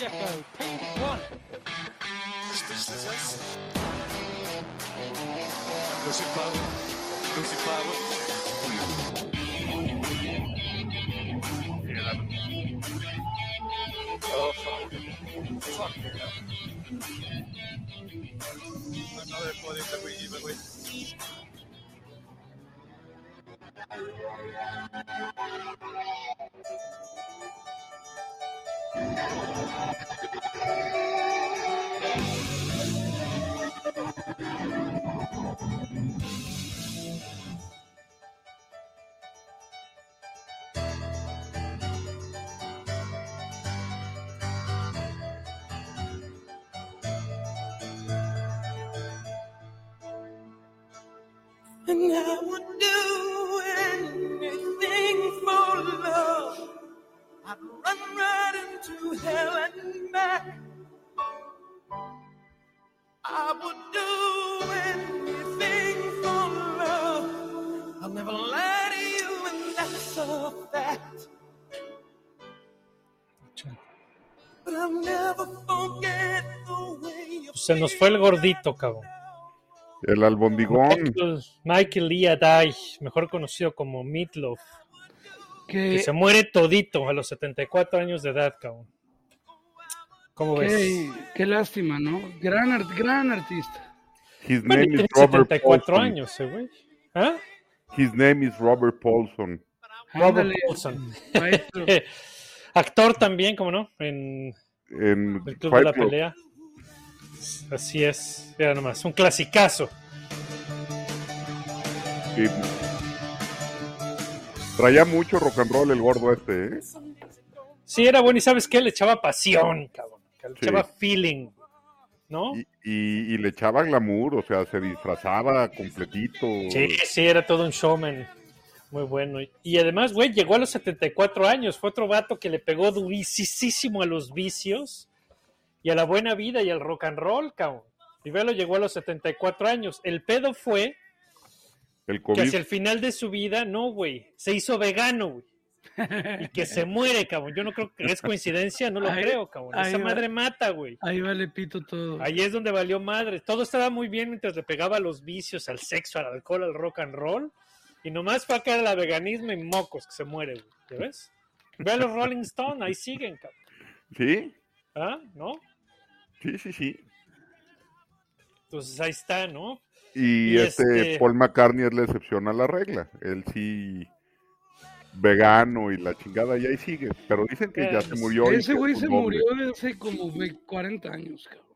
Pacheco, P1. Oh, fuck. Fuck. Another podium that we even with. And now Se nos fue el gordito, cabrón. El albondigón. Michael, Michael Lee Adai, mejor conocido como Meatloaf, que se muere todito a los 74 años de edad, cabrón. ¿Cómo ves? qué, lástima, ¿no? Gran, art- gran artista. His Bueno, y name is tiene Robert 74 Paulson. años, eh, güey. ¿Ah? His name is Robert Paulson. Robert Ándale, Paulson. Actor también, como no, en En el Club Fight de la Club. Pelea. Así es, ya nomás, un clasicazo. Sí. Traía mucho rock and roll el gordo este, ¿eh? Sí, era bueno y ¿sabes qué? Le echaba pasión, cabrón. Le Sí. echaba feeling, ¿no? Y, y- y le echaba glamour, o sea, se disfrazaba completito. Sí, sí, era todo un showman. Muy bueno. Y- Y además, güey, llegó a los 74 años. Fue otro vato que le pegó durísimo a los vicios y a la buena vida y al rock and roll, cabrón. Y velo, llegó a los 74 años. El pedo fue El que hacia el final de su vida, no, güey, se hizo vegano, güey. Y que se muere, cabrón. Yo no creo que es coincidencia, no lo Ahí- creo, cabrón. Esa va. madre mata, güey. Ahí vale pito todo. Ahí es donde valió madre. Todo estaba muy bien mientras le pegaba a los vicios, al sexo, al alcohol, al rock and roll. Y nomás fue a caer al veganismo y mocos que se muere, güey. ¿Ya ves? Ve a los Rolling Stone, ahí siguen, cabrón. Sí, ¿Ah? ¿No? Sí, sí, sí. Entonces ahí está, ¿no? Y, Y este, este- Paul McCartney es la excepción a la regla. Él sí vegano y la chingada y ahí sigue. Pero dicen que ya se murió. y Ese güey se murió hace como ve- 40 años, cabrón.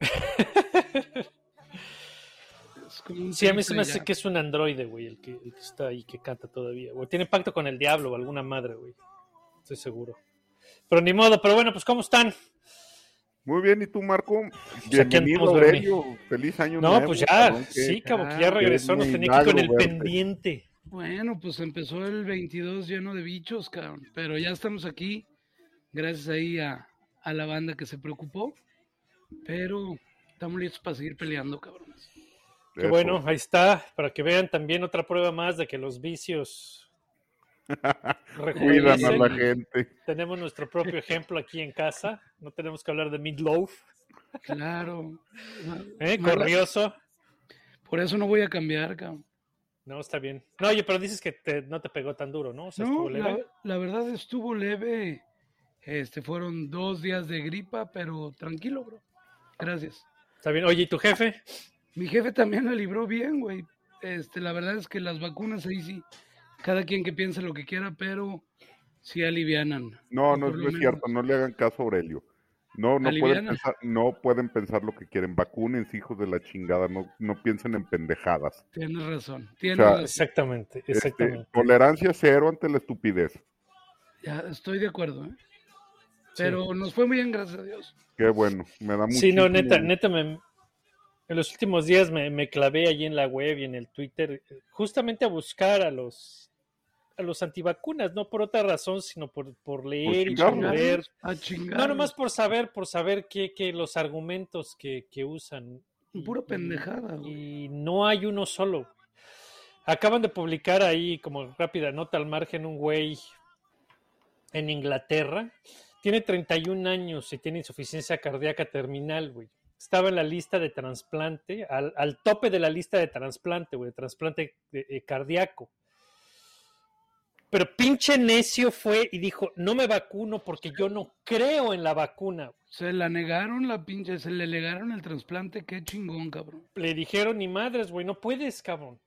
Es como un Sí, a mí se me hace ya. que es un androide, güey, el que, el que está ahí, que canta todavía. güey. Tiene pacto con el diablo o alguna madre, güey. Estoy seguro. Pero ni modo, pero bueno, pues ¿cómo están? Muy bien, ¿y tú, Marco? aquí Bienvenido, Bernie. Aurelio. Feliz año No, nuevo. pues ya, cabrón, que- sí, cabrón, que ya regresó, es nos tenía aquí con milagro el verte. pendiente. Bueno, pues empezó el 22 lleno de bichos, cabrón. Pero ya estamos aquí, gracias ahí a, a la banda que se preocupó. Estamos listos para seguir peleando, cabrones. Qué bueno, ahí está, para que vean también otra prueba más de que los vicios Cuidan a la gente. Tenemos nuestro propio ejemplo aquí en casa, no tenemos que hablar de Meatloaf, Claro. ¿eh? Corrioso. Por eso no voy a cambiar, cabrón. No, está bien. No, oye, pero dices que te- no te pegó tan duro, ¿no? O sea, No, estuvo la, leve. la verdad estuvo leve. Este, fueron dos días de gripa, pero tranquilo, bro. Gracias. Está bien. Oye, ¿y tu jefe? Mi jefe también la libró bien, güey. Este, la verdad es que las vacunas ahí sí, cada quien que piense lo que quiera, pero sí alivianan. No, no, es cierto, no le hagan caso a Aurelio. No, no pueden, pensar, no pueden pensar lo que quieren. Vacúnense, hijos de la chingada. No, no piensen en pendejadas. Tienes razón, tienes sea, razón. Exactamente, Este, exactamente. tolerancia cero ante la estupidez. Ya estoy de acuerdo, ¿eh? Pero nos fue muy bien, gracias a Dios. Qué bueno, me da mucho. Sí, no, neta, neta, me, en los últimos días me, me clavé allí en la web y en el Twitter justamente a buscar a los a los antivacunas, no por otra razón, sino por, por leer y por ver. No, nomás por saber, por saber qué, qué los argumentos que, que usan. Pura Y- pendejada, güey. Y no hay uno solo. Acaban de publicar ahí, como rápida nota al margen, un güey en Inglaterra Tiene 31 años y tiene insuficiencia cardíaca terminal, güey. Estaba en la lista de trasplante, al, al tope de la lista de trasplante, güey, de trasplante eh, eh, cardíaco. Pero pinche necio fue y dijo, no me vacuno porque yo no creo en la vacuna. Se la negaron la pinche, se le negaron el trasplante, qué chingón, cabrón. Le dijeron, ni madres, güey, no puedes, cabrón.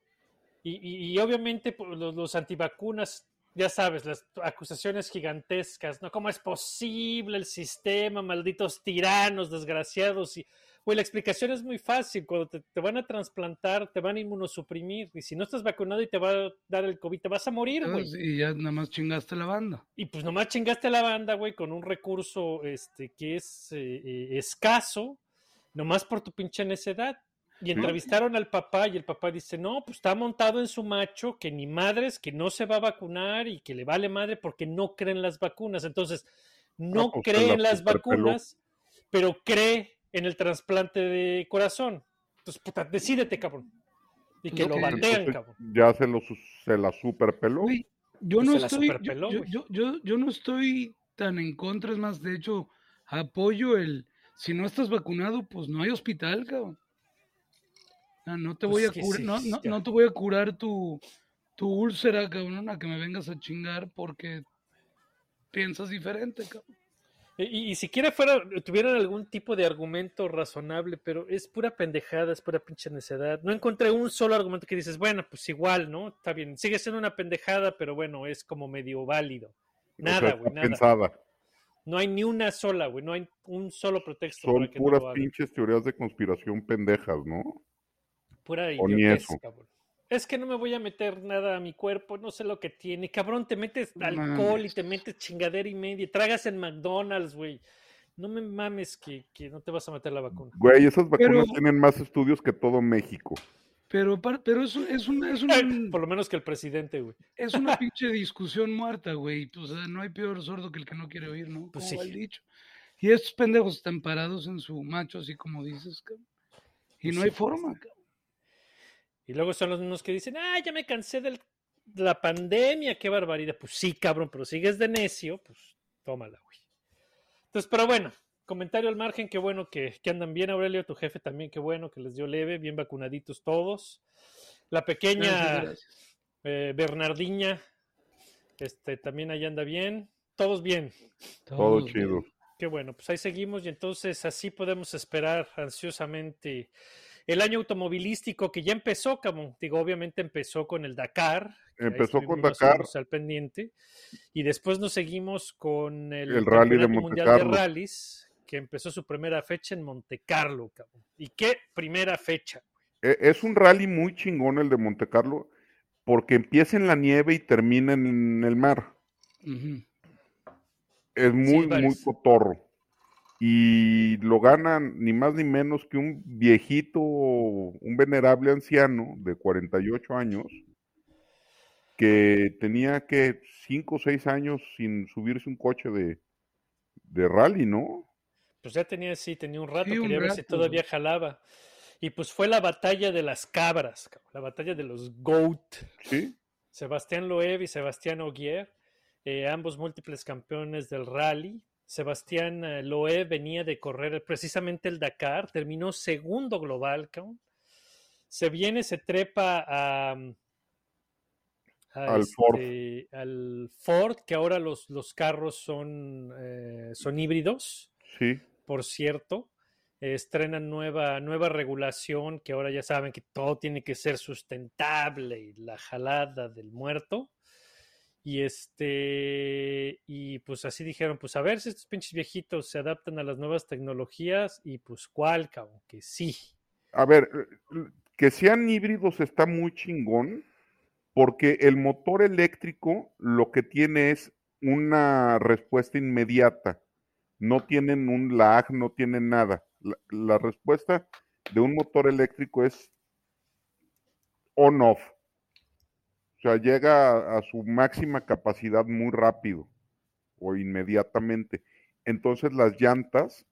Y, y- y obviamente pues, los, los antivacunas, ya sabes, las acusaciones gigantescas, ¿no? ¿Cómo es posible el sistema, malditos tiranos, desgraciados? Y, güey, la explicación es muy fácil. Cuando te, te van a trasplantar, te van a inmunosuprimir. Y si no estás vacunado y te va a dar el COVID, te vas a morir, güey. Y ya nada más chingaste la banda. Y pues nomás chingaste la banda, güey, con un recurso este, que es eh, eh, escaso, nomás por tu pinche necedad. Y entrevistaron al papá y el papá dice, no, pues está montado en su macho, que ni madres, que no se va a vacunar y que le vale madre porque no creen las vacunas. Entonces, no Ah, pues, cree la en las vacunas, pero cree en el trasplante de corazón. Entonces, puta, decídete, cabrón. Y que Pues, lo ok. batean, cabrón. ya se, lo, se la superpeló. Yo Pues no se la estoy, yo, superpeló, yo- yo- yo- yo no estoy tan en contra, es más, de hecho, apoyo el, si no estás vacunado, pues no hay hospital, cabrón. No, no te voy Pues a curar, sí, no, no, no te voy a curar tu, tu úlcera, cabrón, a que me vengas a chingar porque piensas diferente, cabrón. Y, y siquiera fuera, tuvieran algún tipo de argumento razonable, pero es pura pendejada, es pura pinche necedad. No encontré un solo argumento que dices, bueno, pues igual, ¿no? Está bien, sigue siendo una pendejada, pero bueno, es como medio válido. O sea, Nada, güey, nada. pensada. No hay ni una sola, güey, no hay un solo pretexto Son para que no puras lo pinches teorías de conspiración pendejas, ¿no? Pura idiotez, eso. cabrón. Es que no me voy a meter nada a mi cuerpo, no sé lo que tiene. Cabrón, te metes No alcohol y te metes chingadera y media. Tragas en McDonald's, güey. No me mames que, que no te vas a meter la vacuna. Güey, esas vacunas Pero- tienen más estudios que todo México. Pero, par- pero es, un- es, una, es, un- Por lo menos que el presidente, güey. es una pinche discusión muerta, güey. Pues, o sea, no hay peor sordo que el que no quiere oír, ¿no? Pues Como sí. el dicho. Y estos pendejos están parados en su macho, así como dices, cabrón. Y Pues no sí, hay forma, cabrón. Y luego son los mismos que dicen, ah, ya me cansé del- de la pandemia, qué barbaridad. Pues sí, cabrón, pero sigues de necio, pues tómala, güey. Entonces, pero bueno, comentario al margen, qué bueno que, que andan bien, Aurelio, tu jefe también, qué bueno que les dio leve, bien vacunaditos todos. La pequeña Gracias, gracias. eh, Bernardiña, este, también ahí anda bien. Todos bien. Todo Todos chido. bien. Qué bueno, pues ahí seguimos y entonces así podemos esperar ansiosamente el año automovilístico que ya empezó, como digo, obviamente empezó con el Dakar. Empezó con Dakar. al pendiente y después nos seguimos con el, El rally de Campeonato Monte Mundial Carlo. de Rallys que empezó su primera fecha en Monte Carlo, cabrón. ¿Y qué primera fecha? E- Es un rally muy chingón el de Monte Carlo, porque empieza en la nieve y termina en el mar. Es muy, muy cotorro. Y lo ganan ni más ni menos que un viejito, un venerable anciano de 48 años, que tenía que 5 o 6 años sin subirse un coche de, de rally, ¿no? Pues ya tenía, sí, tenía un rato, Sí, un quería ver si todavía jalaba. Y pues fue la batalla de las cabras, la batalla de los GOAT. Sí. Sebastián Loeb y Sebastián Ogier, eh, ambos múltiples campeones del rally. Sebastián eh, Loeb venía de correr precisamente el Dakar, terminó segundo global. Se viene, se trepa a, a Al Ford. este, al Ford, que ahora los, los carros son, eh, son híbridos Sí. por cierto. eh, estrenan nueva, nueva regulación que ahora ya saben que todo tiene que ser sustentable y la jalada del muerto. Y este, y pues así dijeron, pues a ver si estos pinches viejitos se adaptan a las nuevas tecnologías y pues cuál, cabrón, que sí. A ver, eh, que sean híbridos está muy chingón, porque el motor eléctrico lo que tiene es una respuesta inmediata. No tienen un lag, no tienen nada. La, la respuesta de un motor eléctrico es on-off. O sea, llega a, a su máxima capacidad muy rápido o inmediatamente. Entonces las llantas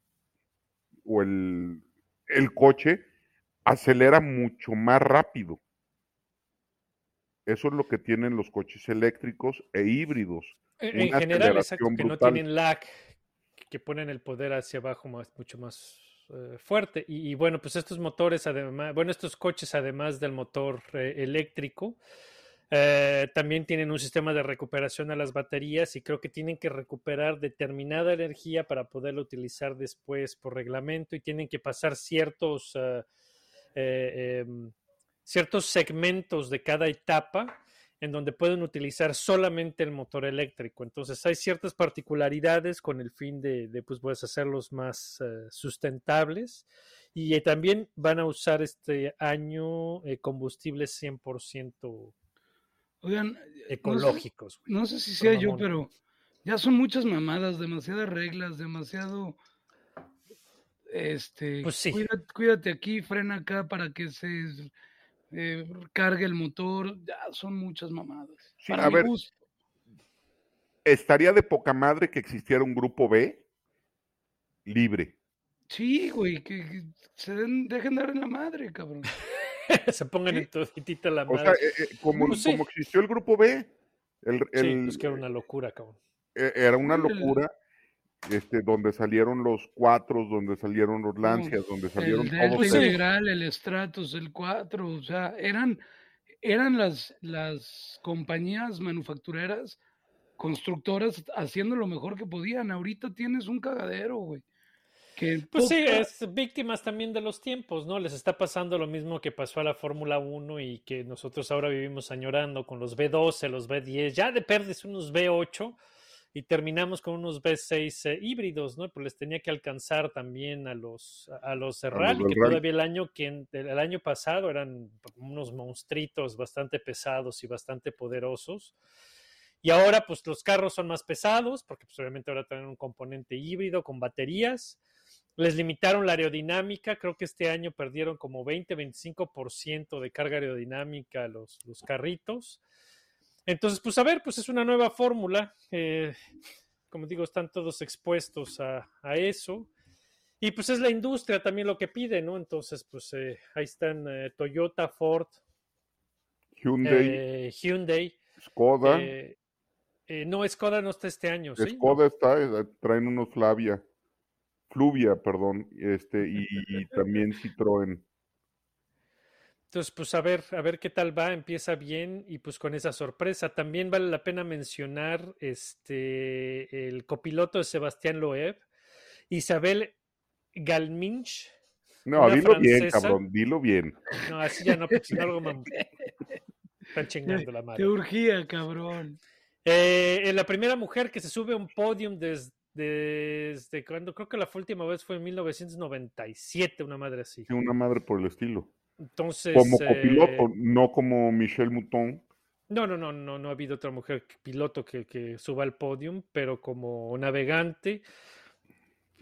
o el, el coche acelera mucho más rápido. Eso es lo que tienen los coches eléctricos e híbridos. En, Una general, exacto, que no tienen lag, que ponen el poder hacia abajo más, mucho más eh, fuerte. Y, y, bueno, pues estos motores, además, bueno, estos coches, además del motor eh, eléctrico, eh, también tienen un sistema de recuperación a las baterías y creo que tienen que recuperar determinada energía para poderla utilizar después por reglamento y tienen que pasar ciertos, eh, eh, ciertos segmentos de cada etapa en donde pueden utilizar solamente el motor eléctrico. Entonces hay ciertas particularidades con el fin de, de pues, pues, hacerlos más sustentables y también van a usar este año eh, combustibles 100% Oigan, ecológicos. No sé, no sé si sea yo, pero ya son muchas mamadas, demasiadas reglas, demasiado. Este, pues sí. cuídate, cuídate, aquí, frena acá para que se eh, cargue el motor. Ya son muchas mamadas. Sí, a ver, gusto. estaría de poca madre que existiera un grupo B libre. Sí, güey, que, que se den, dejen dar en la madre, cabrón. se pongan en toditita la madre. O sea, eh, eh, como, pues sí. como, existió el grupo B. El, el, sí, pues que era una locura, cabrón. Era una locura. Este, donde salieron los cuatro, donde salieron los lancias, donde salieron el Delta todos. Integral, el Stratos, el 4, o sea, eran, eran las, las compañías manufactureras, constructoras, haciendo lo mejor que podían. Ahorita tienes un cagadero, güey. Que pues sí, es víctimas también de los tiempos, ¿no? Les está pasando lo mismo que pasó a la Fórmula 1 y que nosotros ahora vivimos añorando con los B12, los B10, ya de perdes unos B8 y terminamos con unos B6 eh, híbridos, ¿no? Pues les tenía que alcanzar también a los a los rally, que todavía el año que el año pasado eran unos monstruitos bastante pesados y bastante poderosos. Y ahora pues los carros son más pesados porque pues obviamente ahora tienen un componente híbrido con baterías les limitaron la aerodinámica, creo que este año perdieron como 20-25% de carga aerodinámica los, los, carritos. Entonces, pues a ver, pues es una nueva fórmula. Eh, como digo, están todos expuestos a, a, eso. Y pues es la industria también lo que pide, ¿no? Entonces, pues eh, ahí están eh, Toyota, Ford, Hyundai, Hyundai Skoda. no, Skoda no está este año. Skoda ¿sí? está, traen unos Flavia. Fluvia, perdón, este, y, y, también Citroën. Entonces, pues a ver, a ver qué tal va, empieza bien y pues con esa sorpresa. También vale la pena mencionar este el copiloto de Sebastián Loeb, Isabel Galminch. No, dilo francesa. bien, cabrón, dilo bien. No, así ya no, porque si no algo me están chingando la madre. Te urgía, cabrón. Eh, la primera mujer que se sube a un podium desde desde cuando creo que la última vez fue en 1997, una madre así. Sí, una madre por el estilo. Entonces. Como copiloto, eh, no como Michelle Mouton. No, no, no, no, no ha habido otra mujer piloto que, que suba al podium, pero como navegante,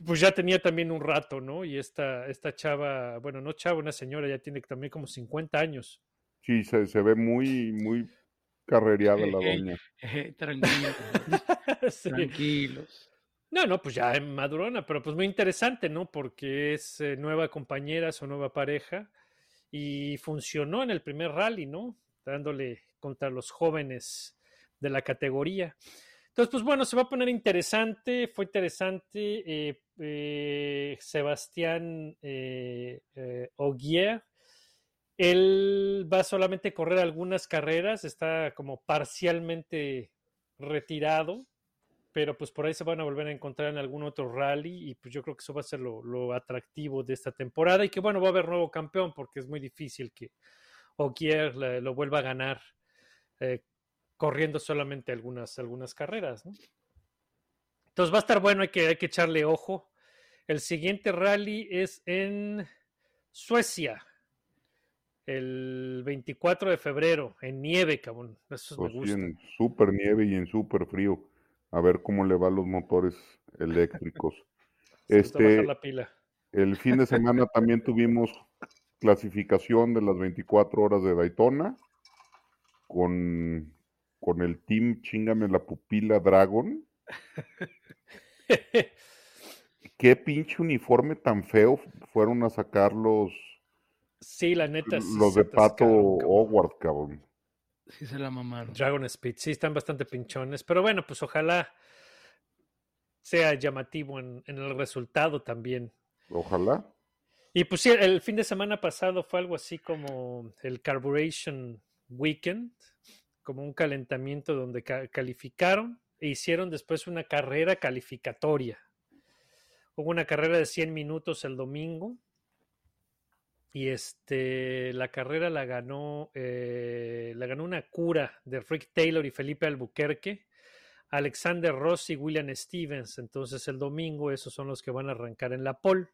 pues ya tenía también un rato, ¿no? Y esta, esta chava, bueno, no chava, una señora, ya tiene también como 50 años. Sí, se, se ve muy, muy carrereada la doña. Eh, tranquilos. sí. Tranquilos. No, no, pues ya madurona, pero pues muy interesante, ¿no? Porque es eh, nueva compañera, su nueva pareja, y funcionó en el primer rally, ¿no? Dándole contra los jóvenes de la categoría. Entonces, pues bueno, se va a poner interesante, fue interesante. Eh, eh, Sebastián Ogier, él va solamente a correr algunas carreras, está como parcialmente retirado pero pues por ahí se van a volver a encontrar en algún otro rally y pues yo creo que eso va a ser lo, lo atractivo de esta temporada y que bueno, va a haber nuevo campeón porque es muy difícil que Ogier lo vuelva a ganar eh, corriendo solamente algunas, algunas carreras. ¿no? Entonces va a estar bueno, hay que, hay que echarle ojo. El siguiente rally es en Suecia, el 24 de febrero, en nieve, cabrón. Eso pues me gusta. En super nieve y en super frío a ver cómo le va a los motores eléctricos. este, la pila. El fin de semana también tuvimos clasificación de las 24 horas de Daytona con, con el team Chingame la Pupila Dragon. Qué pinche uniforme tan feo fueron a sacar los. Sí, la neta. Los de Pato Howard, cabrón. Sí se la mamaron. Dragon Speed, sí, están bastante pinchones. Pero bueno, pues ojalá sea llamativo en, en el resultado también. Ojalá. Y pues sí, el fin de semana pasado fue algo así como el Carburation Weekend, como un calentamiento donde ca- calificaron e hicieron después una carrera calificatoria. Hubo una carrera de 100 minutos el domingo y este la carrera la ganó eh, la ganó una cura de Rick Taylor y Felipe Albuquerque, Alexander Rossi y William Stevens. Entonces el domingo esos son los que van a arrancar en la pole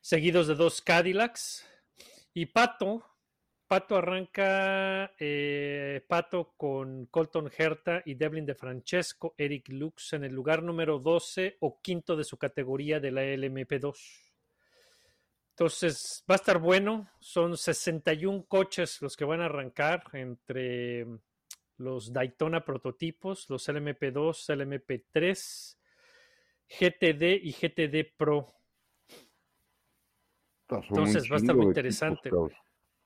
seguidos de dos Cadillacs. Y Pato, Pato arranca eh, Pato con Colton Herta y Devlin de Francesco, Eric Lux en el lugar número 12 o quinto de su categoría de la LMP2. Entonces va a estar bueno. Son 61 coches los que van a arrancar entre los Daytona prototipos, los LMP2, LMP3, GTD y GTD Pro. Entonces va a estar muy interesante. equipos.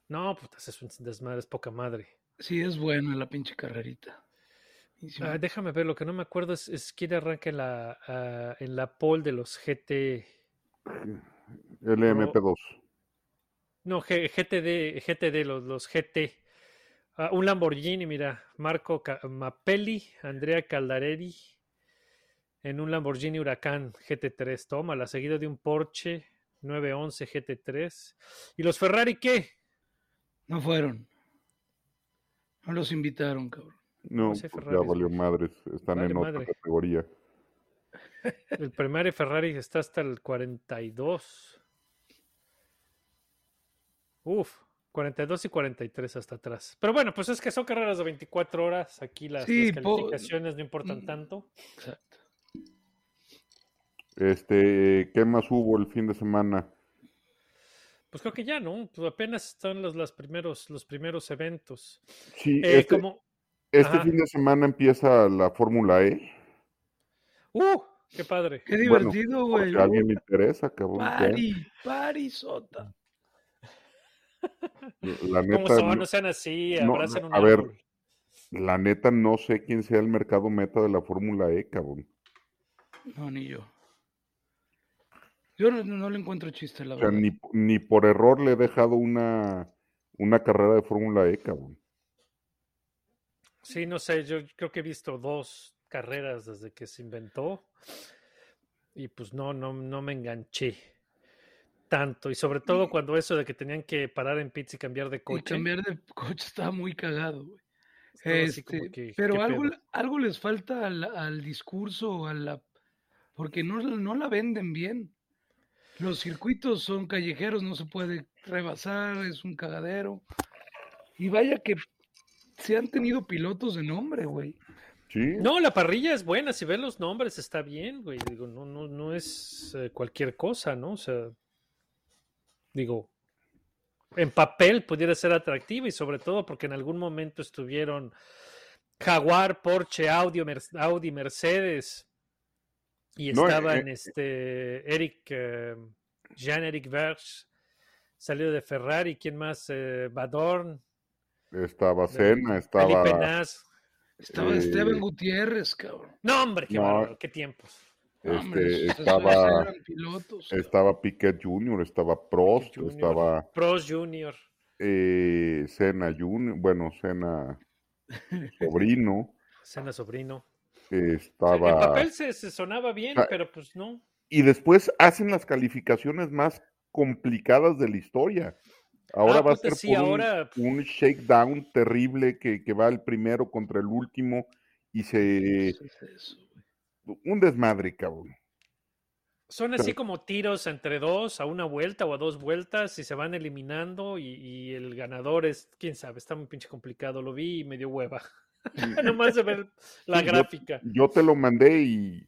No, putas, es un desmadre, es poca madre. Sí, es buena la pinche carrerita. Ah, déjame ver, lo que no me acuerdo es, es quién arranca en la, ah, en la pole de los GT. LMP2. No, G- GTD, GTD, los, los GT. Ah, un Lamborghini, mira, Marco Ca- Mappelli, Andrea Caldarelli, en un Lamborghini Huracán GT3, toma, la seguida de un Porsche 911 GT3. ¿Y los Ferrari qué? No fueron. No los invitaron, cabrón. No, No sé, pues ya valió madres. Están Vale en otra madre. categoría. El primer Ferrari está hasta el 42. Uf, 42 y 43 hasta atrás. Pero bueno, pues es que son carreras de 24 horas. Aquí las, Sí, las po- calificaciones no importan Mm. tanto. Exacto. Este, ¿qué más hubo el fin de semana? Pues creo que ya, ¿no? Pues apenas están los, las primeros, los primeros eventos. Sí, Eh, este, como, este fin de semana empieza la Fórmula E. ¡uh! ¡Qué padre! Qué divertido, güey. a alguien le interesa, cabrón. Pari, pari, sota. La ¿Cómo neta, son? no- No sean así, no, abracen un a ver. la neta no sé quién sea el mercado meta de la Fórmula E, cabrón. No, ni yo. Yo no, no le encuentro chiste, la O sea, verdad. ni, ni por error le he dejado una, una carrera de Fórmula E, cabrón. Sí, no sé, yo creo que he visto dos carreras desde que se inventó y pues no, no, no me enganché tanto. Y sobre todo cuando eso de que tenían que parar en pits y cambiar de Y coche. cambiar de coche estaba muy cagado, güey. Este, que, pero ¿qué algo, pedo? algo les falta al, al discurso, a la, porque no, no la venden bien. Los circuitos son callejeros, no se puede rebasar, es un cagadero. Y vaya que se han tenido pilotos de nombre, güey. Sí, No, la parrilla es buena, si ven los nombres está bien, güey. Digo, no, no, no es eh, cualquier cosa, ¿no? O sea, digo, en papel pudiera ser atractivo y sobre todo porque en algún momento estuvieron Jaguar, Porsche, Audi, Mer- Audi Mercedes y No, eh, estaban eh, este Eric, eh, Jean-Eric Verge, salido de Ferrari, ¿quién más? Eh, Badorn, estaba Senna, estaba... Felipe. Estaba Eh, Esteban Gutiérrez, cabrón. No, hombre, qué No. bárbaro, qué tiempos. Este, estaba-. Estaba Piquet Jr., estaba Prost, Junior. estaba Pros Junior. eh, Senna Jr., bueno, Senna sobrino, Cena Sobrino. eh, estaba... papel se, se sonaba bien, Ah, pero pues no. Y después hacen las calificaciones más complicadas de la historia. Ahora Ah, va a puta, ser sí, por un- ahora- un, shakedown terrible que, que va el primero contra el último y se... Un desmadre, cabrón. Son así como tiros entre dos, a una vuelta o a dos vueltas, y se van eliminando, y, y el ganador es, quién sabe, está muy pinche complicado. Lo vi y me dio hueva. Nomás de ver la Sí, gráfica. Yo te lo mandé y,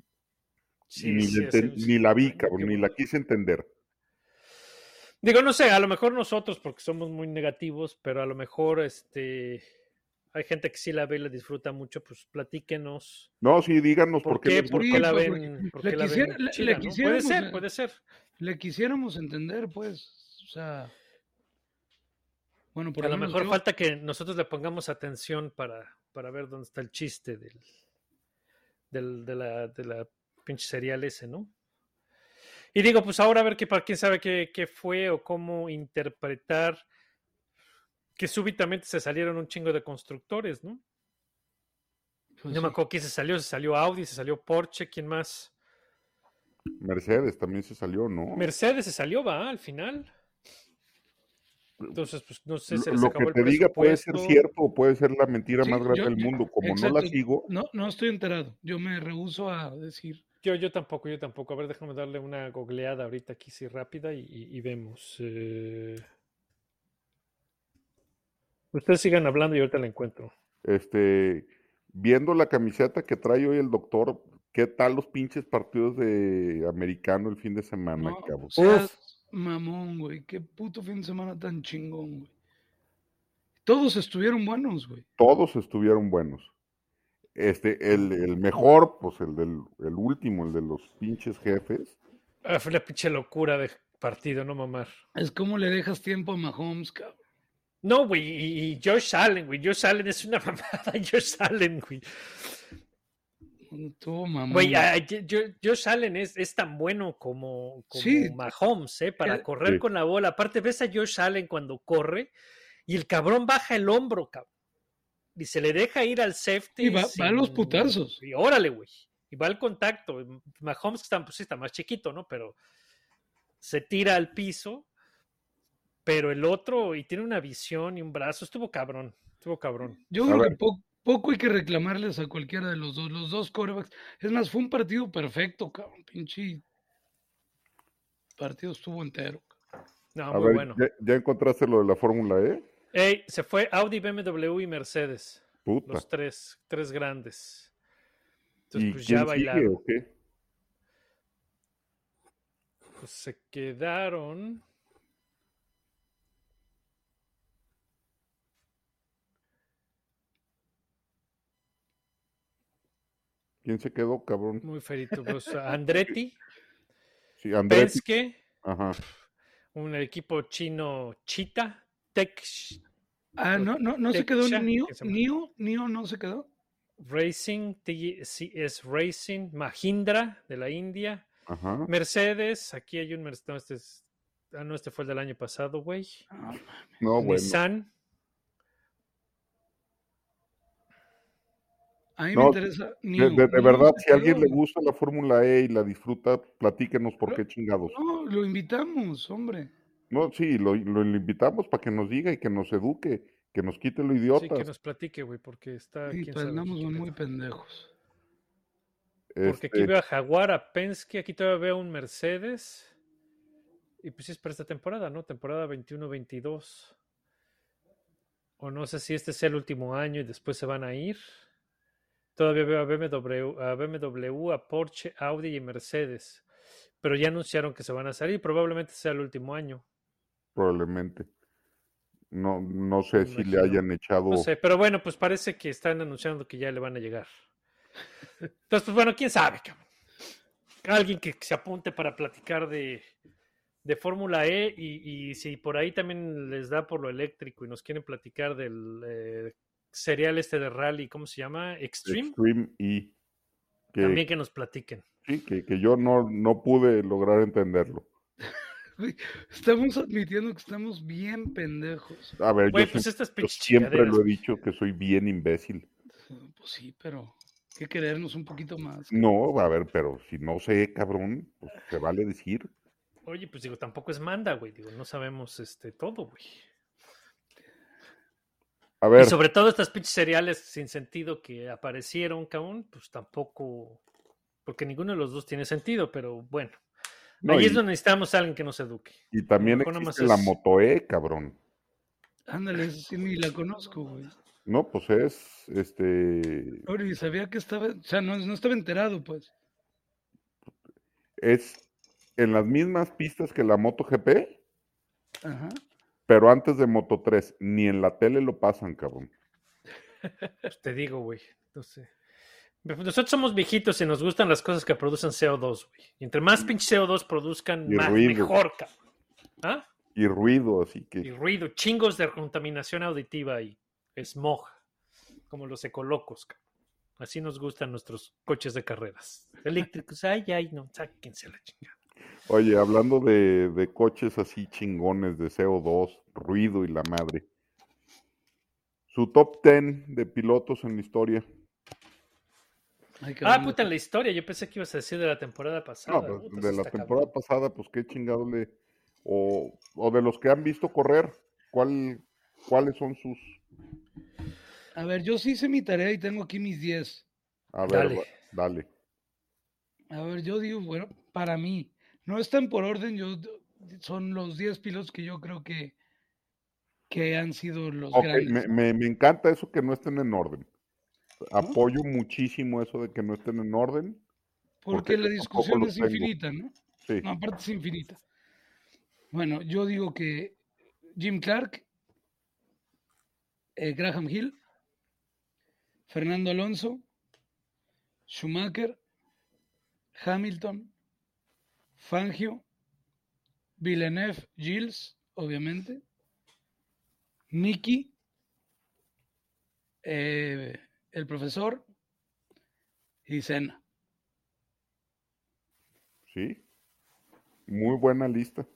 Sí, y ni, sí, ni la vi, cabrón, ni la quise entender. Digo, no sé, a lo mejor nosotros, porque somos muy negativos, pero a lo mejor este hay gente que sí la ve y la disfruta mucho, pues platíquenos. No, sí, díganos por, ¿Por qué. ¿Por gusta. qué la pues, ven? qué la ven quisiera- le- chida, le no? Puede ser, puede ser. Le quisiéramos entender, pues. O sea. Bueno, por a lo mejor yo- falta que nosotros le pongamos atención para, para ver dónde está el chiste del, del- de, la, de la pinche serial ese, ¿no? Y digo, pues ahora a ver qué para quién sabe qué, qué fue o cómo interpretar que súbitamente se salieron un chingo de constructores, ¿no? Pues no me sí. acuerdo quién se salió, se salió Audi, se salió Porsche, ¿quién más? Mercedes también se salió, ¿no? Mercedes se salió, va, al final. Entonces, pues no sé, se Lo, les lo acabó que el te diga puede ser cierto o puede ser la mentira Sí, más grande yo- del mundo. Como no la sigo, No, no estoy enterado. Yo me rehuso a decir. Yo, yo tampoco, yo tampoco. A ver, déjame darle una googleada ahorita aquí, sí, rápida y, y- y vemos. eh. Ustedes sigan hablando y ahorita la encuentro. este, viendo la camiseta que trae hoy el doctor, ¿qué tal los pinches partidos de americano el fin de semana, No, seas mamón, güey. Qué puto fin de semana tan chingón, güey. Todos estuvieron buenos, güey. Todos estuvieron buenos. Este, el, el mejor, pues el del el último, el de los pinches jefes. Ah, fue la pinche locura de partido, no mamar. Es como le dejas tiempo a Mahomes, cabrón. No, güey, y, y Josh Allen, güey. Josh Allen es una mamada, Josh Allen, güey. Tuvo mamón. Güey, güey. yo- yo- Josh Allen es, es tan bueno como, como Sí. Mahomes, ¿eh? Para Eh, correr Sí. con la bola. Aparte, ves a Josh Allen cuando corre y el cabrón baja el hombro, cabrón. Y se le deja ir al safety. Y va- va a los putazos. Y órale, güey. Y va al contacto. Mahomes está, pues, sí, está más chiquito, ¿no? Pero se tira al piso. Pero el otro, y tiene una visión y un brazo, estuvo cabrón. Estuvo cabrón. Yo A creo ver. que po- poco hay que reclamarles a cualquiera de los dos. Los dos corebacks. Es más, fue un partido perfecto, cabrón. Pinche partido estuvo entero. No, A muy ver, bueno. ¿ya, ya encontraste lo de la Fórmula E? Ey, se fue Audi, BMW y Mercedes. Puta. Los tres, tres grandes. Entonces, ¿Y pues quién ya sigue bailaron. o qué? Pues se quedaron. ¿Quién se quedó, cabrón? Muy ferito. Pues, Andretti, Sí, Andrés. Penske, Ajá. un equipo chino Chita, Tech Ah, no, no, no se quedó llama. Nio, Nio no se quedó. Racing, TS Racing, Mahindra de la India, Ajá. Mercedes, aquí hay un Mercedes, no, este, es- ah, no, este fue el del año pasado, güey. Ah, No, bueno. Nissan, a mí No, me interesa. De, Nio. de- verdad, si a alguien le gusta la Fórmula E y la disfruta, platíquenos por No, qué chingados. No, lo invitamos, hombre. No, sí, lo, lo invitamos para que nos diga y que nos eduque, que nos quite lo sí, idiotas. que nos platique, güey, porque está, Sí, quién pues andamos muy pendejos. Porque aquí Este, veo a Jaguar, a Penske, aquí todavía veo un Mercedes. Y pues sí es para esta temporada, ¿no? Temporada 21-22. O no sé si este sea el último año y después se van a ir. Todavía veo a BMW, a BMW, a Porsche, Audi y Mercedes. Pero ya anunciaron que se van a salir. Probablemente sea el último año. probablemente. No, no sé si le hayan echado. No sé, pero bueno, pues parece que están anunciando que ya le van a llegar. Entonces, pues bueno, quién sabe, cabrón. Alguien que se apunte para platicar de, de Fórmula E y, y si por ahí también les da por lo eléctrico y nos quieren platicar del eh, serial este de rally, ¿cómo se llama? Extreme. Extreme E. Que, También que nos platiquen. sí, que, que yo no, no pude lograr entenderlo. Estamos admitiendo que estamos bien pendejos. A ver, Güey, yo, pues siempre, estas yo pinches siempre lo he dicho que soy bien imbécil. Pues sí, pero hay que querernos un poquito más. No, a ver, pero si no sé, cabrón, pues se vale decir. Oye, pues digo, tampoco es manda, güey. Digo, no sabemos este todo, güey. A ver, Y sobre todo estas pinches seriales sin sentido que aparecieron, cabrón, pues tampoco, porque ninguno de los dos tiene sentido, pero bueno. no, Ahí y, es donde necesitamos a alguien que nos eduque. y también existe la es- Moto E, cabrón. Ándale, sí ni la conozco, güey. No, pues es, este, sabía que estaba, o sea, no, no estaba enterado, pues. es en las mismas pistas que la Moto GP, Ajá. Pero antes de Moto 3, ni en la tele lo pasan, cabrón. Pues te digo, güey. No sé. Nosotros somos viejitos y nos gustan las cosas que producen CO2, güey. Y entre más pinche CO2 produzcan, Y más ruido. mejor, cabrón. ¿Ah? Y ruido, así Y que, ruido, chingos de contaminación auditiva y smog, como los ecolocos, cabrón. Así nos gustan nuestros coches de carreras. eléctricos, ay, ay, no, sáquense la chingada. Oye, hablando de, de coches así chingones de CO2, ruido y la madre. Su top 10 de pilotos en la historia. Ay, Ah, puta, en la historia, yo pensé que ibas a decir de la temporada pasada. No, pues, puta, de la temporada cabrón. pasada, pues qué chingado le. O, o de los que han visto correr, ¿cuál, ¿cuáles son sus. A ver, yo sí hice mi tarea y tengo aquí mis 10. A ver, Dale. va- dale. A ver, yo digo, bueno, para mí, no están por orden, yo son los 10 pilotos que yo creo que, que han sido los grandes. me, me- me encanta eso que no estén en orden. Apoyo muchísimo eso de que no estén en orden. porque porque la discusión es tengo. infinita, ¿no? Sí. No, aparte es infinita. Bueno, yo digo que Jim Clark, eh, Graham Hill, Fernando Alonso, Schumacher, Hamilton, Fangio, Villeneuve, Gilles, obviamente, Nicky, eh, el profesor y Senna. Sí. Muy buena lista.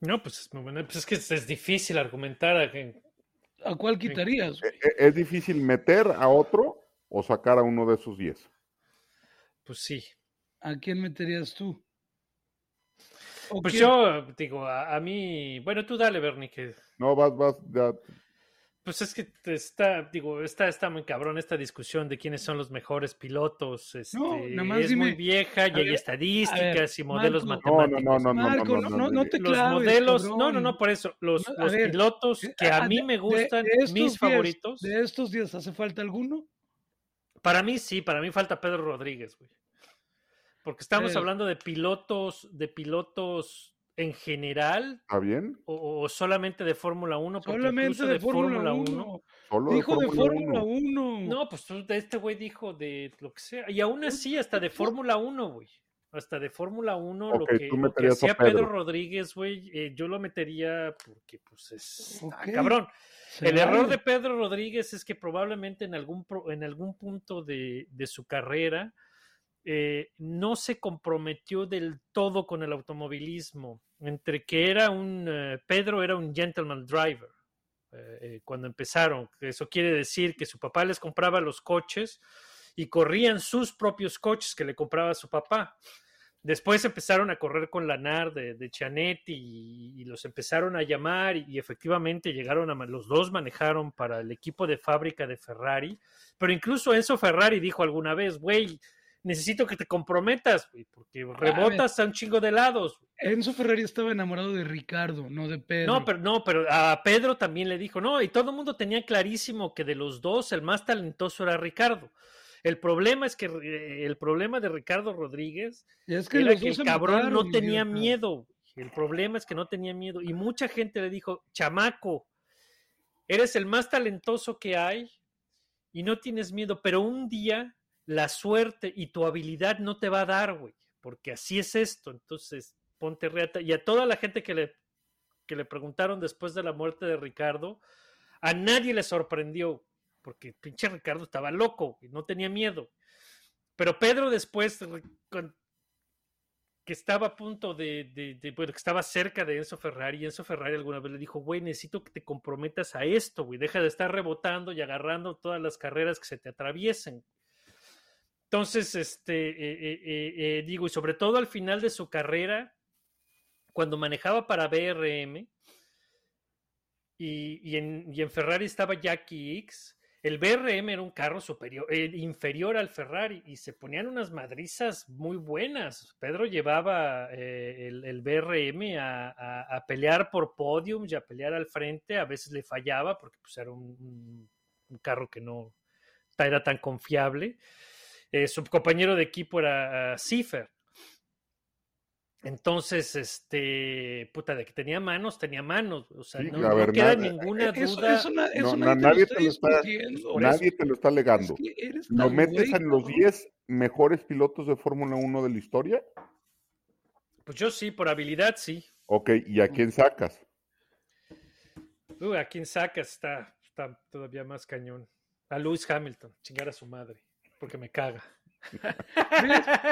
No, pues es. Pues es que es, es difícil argumentar a que- ¿A cuál quitarías? güey? E- Es difícil meter a otro o sacar a uno de esos 10. Pues sí. ¿A quién meterías tú? ¿O Pues quién- yo digo, a, a mí. Bueno, tú dale, Bernie, que. No, vas, vas, ya. Pues es que está, digo, está, está muy cabrón esta discusión de quiénes son los mejores pilotos. Este, No, nada más es muy vieja y a hay ver, estadísticas y Marco. modelos no, matemáticos. no, no, no, Marco, no, no, no, no, no te los claves, modelos, no, no, no, por eso, los, los ver, pilotos que a mí de- me gustan, de mis favoritos, De estos días, ¿hace falta alguno? para mí sí, para mí falta Pedro Rodríguez, güey. Porque estamos hablando de pilotos, de pilotos en general ¿Está bien? o, o solamente de Fórmula 1, porque Solamente incluso de Fórmula 1. Solo Dijo de Fórmula Fórmula 1. 1. No, pues este güey dijo de lo que sea. Y aún así, hasta de Fórmula 1, güey. Hasta de Fórmula 1, lo que, lo que hacía Pedro. Pedro. Rodríguez, güey, eh, yo lo metería porque, pues, es ah, cabrón. se El error de Pedro Rodríguez es que probablemente en algún, pro- en algún punto de, de su carrera eh, no se comprometió del todo con el automovilismo, entre que era un, eh, Pedro era un gentleman driver eh, cuando empezaron. Eso quiere decir que su papá les compraba los coches y corrían sus propios coches que le compraba su papá. Después empezaron a correr con la NAR de, de Chianetti y, los empezaron a llamar y, y efectivamente llegaron a, los dos manejaron para el equipo de fábrica de Ferrari, pero incluso Enzo Ferrari dijo alguna vez, güey, necesito que te comprometas, güey, porque rebotas a un chingo de lados. Enzo Ferrari estaba enamorado de Ricardo, no de Pedro. No, pero no, pero a Pedro también le dijo, no, y todo el mundo tenía clarísimo que de los dos el más talentoso era Ricardo. El problema es que eh, el problema de Ricardo Rodríguez Y es que era que el cabrón no tenía idiota. miedo. güey. El problema es que no tenía miedo. Y mucha gente le dijo, chamaco, eres el más talentoso que hay y no tienes miedo, pero un día la suerte y tu habilidad no te va a dar, güey, porque así es esto. Entonces, ponte reata. Y a toda la gente que le, que le preguntaron después de la muerte de Ricardo, a nadie le sorprendió, porque pinche Ricardo estaba loco y no tenía miedo. Pero Pedro después, que estaba a punto de, de- de- bueno, que estaba cerca de Enzo Ferrari, y Enzo Ferrari alguna vez le dijo, güey, necesito que te comprometas a esto, güey, deja de estar rebotando y agarrando todas las carreras que se te atraviesen. Entonces, este, eh, eh, eh, digo, y sobre todo al final de su carrera, cuando manejaba para BRM, y, en, Ferrari estaba Jackie X, el BRM era un carro superior, inferior al Ferrari y se ponían unas madrizas muy buenas. Pedro llevaba eh, el, BRM a, pelear por podiums y a pelear al frente. A veces le fallaba porque pues, era un carro que no era tan confiable. Eh, su compañero de equipo era uh, Cipher. Entonces, este, puta, de que tenía manos, tenía manos. O sea, Sí, no, a no ver, queda nada- ninguna duda. No, nadie, na- nadie te lo está. Nadie te lo está alegando. Es que eres ¿Lo metes güey, en los cabrón. 10 mejores pilotos de Fórmula 1 de la historia? Pues yo sí, por habilidad sí. Ok, ¿y a quién sacas? Uh, a quien sacas está, está todavía más cañón. A Lewis Hamilton, chingar a su madre, porque me caga.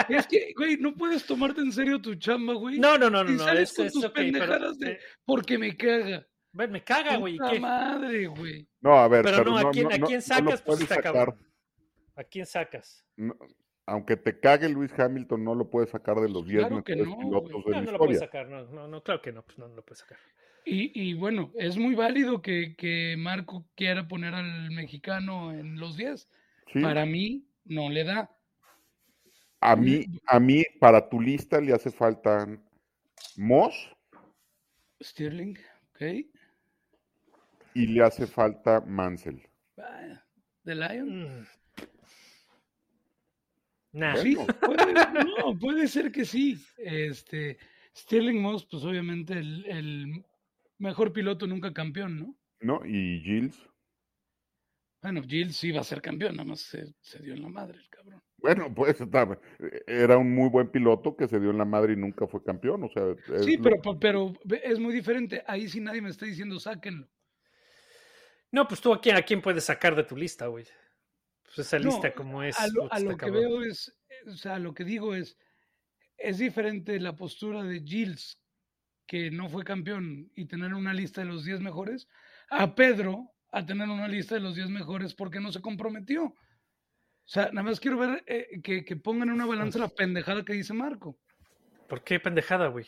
Es que, güey, no puedes tomarte en serio tu chamba, güey. No, no, no, no, y no, sales es, con es tus pero, pendejadas de eh, porque me caga. me caga, güey. ¿y Puta qué? madre, güey. No, a ver, Pero pero, no, ¿a quién- no, a quién sacas? Pues está cabrón. ¿A quién sacas? No, aunque te cague Luis Hamilton, no lo puedes sacar de los 10 Claro que mejores no, pilotos güey. de No, la no lo puedes historia. sacar, no, no, no, claro que no, pues no, no lo puedes sacar. Y, y bueno, es muy válido que, que Marco quiera poner al mexicano en los 10. Sí, Para mí, no le da. a mí, a mí, para tu lista le hace falta Moss Stirling, ok. y le hace falta Mansell. The Lion. Mm. Nah. Sí, puede, no, puede ser que sí. Este, Stirling Moss, pues obviamente el, el mejor piloto nunca campeón, ¿no? ¿No? Y Gilles. Bueno, Gilles sí va a ser campeón, nada más se, se dio en la madre el cabrón. Bueno, pues está- era un muy buen piloto que se dio en la madre y nunca fue campeón. O sea, Sí, lo- pero, pero es muy diferente. Ahí sí nadie me está diciendo sáquenlo. No, pues tú a quién, a quién puedes sacar de tu lista, güey. Pues esa No, lista como es. a lo, a lo que veo es, o sea, lo que digo es, es diferente la postura de Gilles, que no fue campeón, y tener una lista de los 10 mejores, a Pedro, a tener una lista de los 10 mejores porque no se comprometió. O sea, nada más quiero ver eh, que, que pongan en una balanza la pendejada que dice Marco. ¿Por qué pendejada, güey?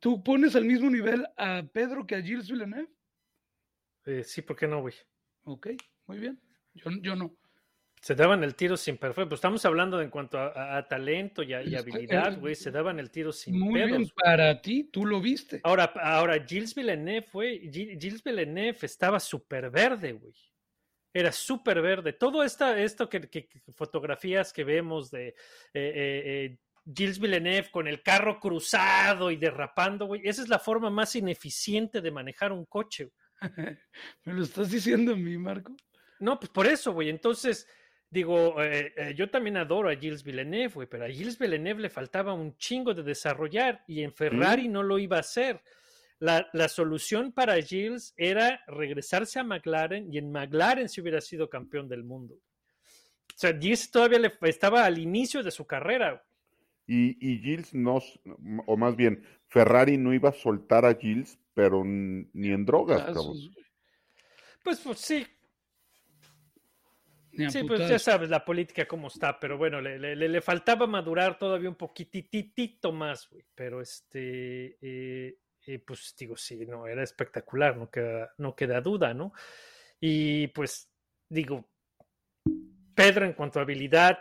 ¿Tú pones al mismo nivel a Pedro que a Gilles Villeneuve? Eh, sí, ¿por qué no, güey? Ok, muy bien. Yo, yo no. Se daban el tiro sin perfecto. Pues estamos hablando en cuanto a, a- a talento y, a, y habilidad, eh, güey. Se daban el tiro sin Muy pedos. bien, para ti, tú lo viste. Ahora, ahora, Gilles Villeneuve, güey. Gi- Gilles Villeneuve estaba súper verde, güey. Era súper verde. Todo esta, esto que, que- que fotografías que vemos de eh, eh, eh, Gilles Villeneuve con el carro cruzado y derrapando, güey. Esa es la forma más ineficiente de manejar un coche. güey. ¿Me lo estás diciendo a mí, Marco? No, pues por eso, güey. Entonces, digo, eh, eh, yo también adoro a Gilles Villeneuve, güey, pero a Gilles Villeneuve le faltaba un chingo de desarrollar y en Ferrari no lo iba a hacer. La, la solución para Gilles era regresarse a McLaren y en McLaren se hubiera sido campeón del mundo. O sea, Gilles todavía le, estaba al inicio de su carrera. Y, y Gilles no, o más bien, Ferrari no iba a soltar a Gilles, pero ni en drogas, güey. Pues, pues sí, Sí, pues ya sabes la política cómo está, pero bueno, le, le- le- faltaba madurar todavía un poquititito más, güey. Pero este, eh, eh, pues digo, sí, no, era espectacular, no queda, no queda duda, ¿no? Y pues digo, Pedro en cuanto a habilidad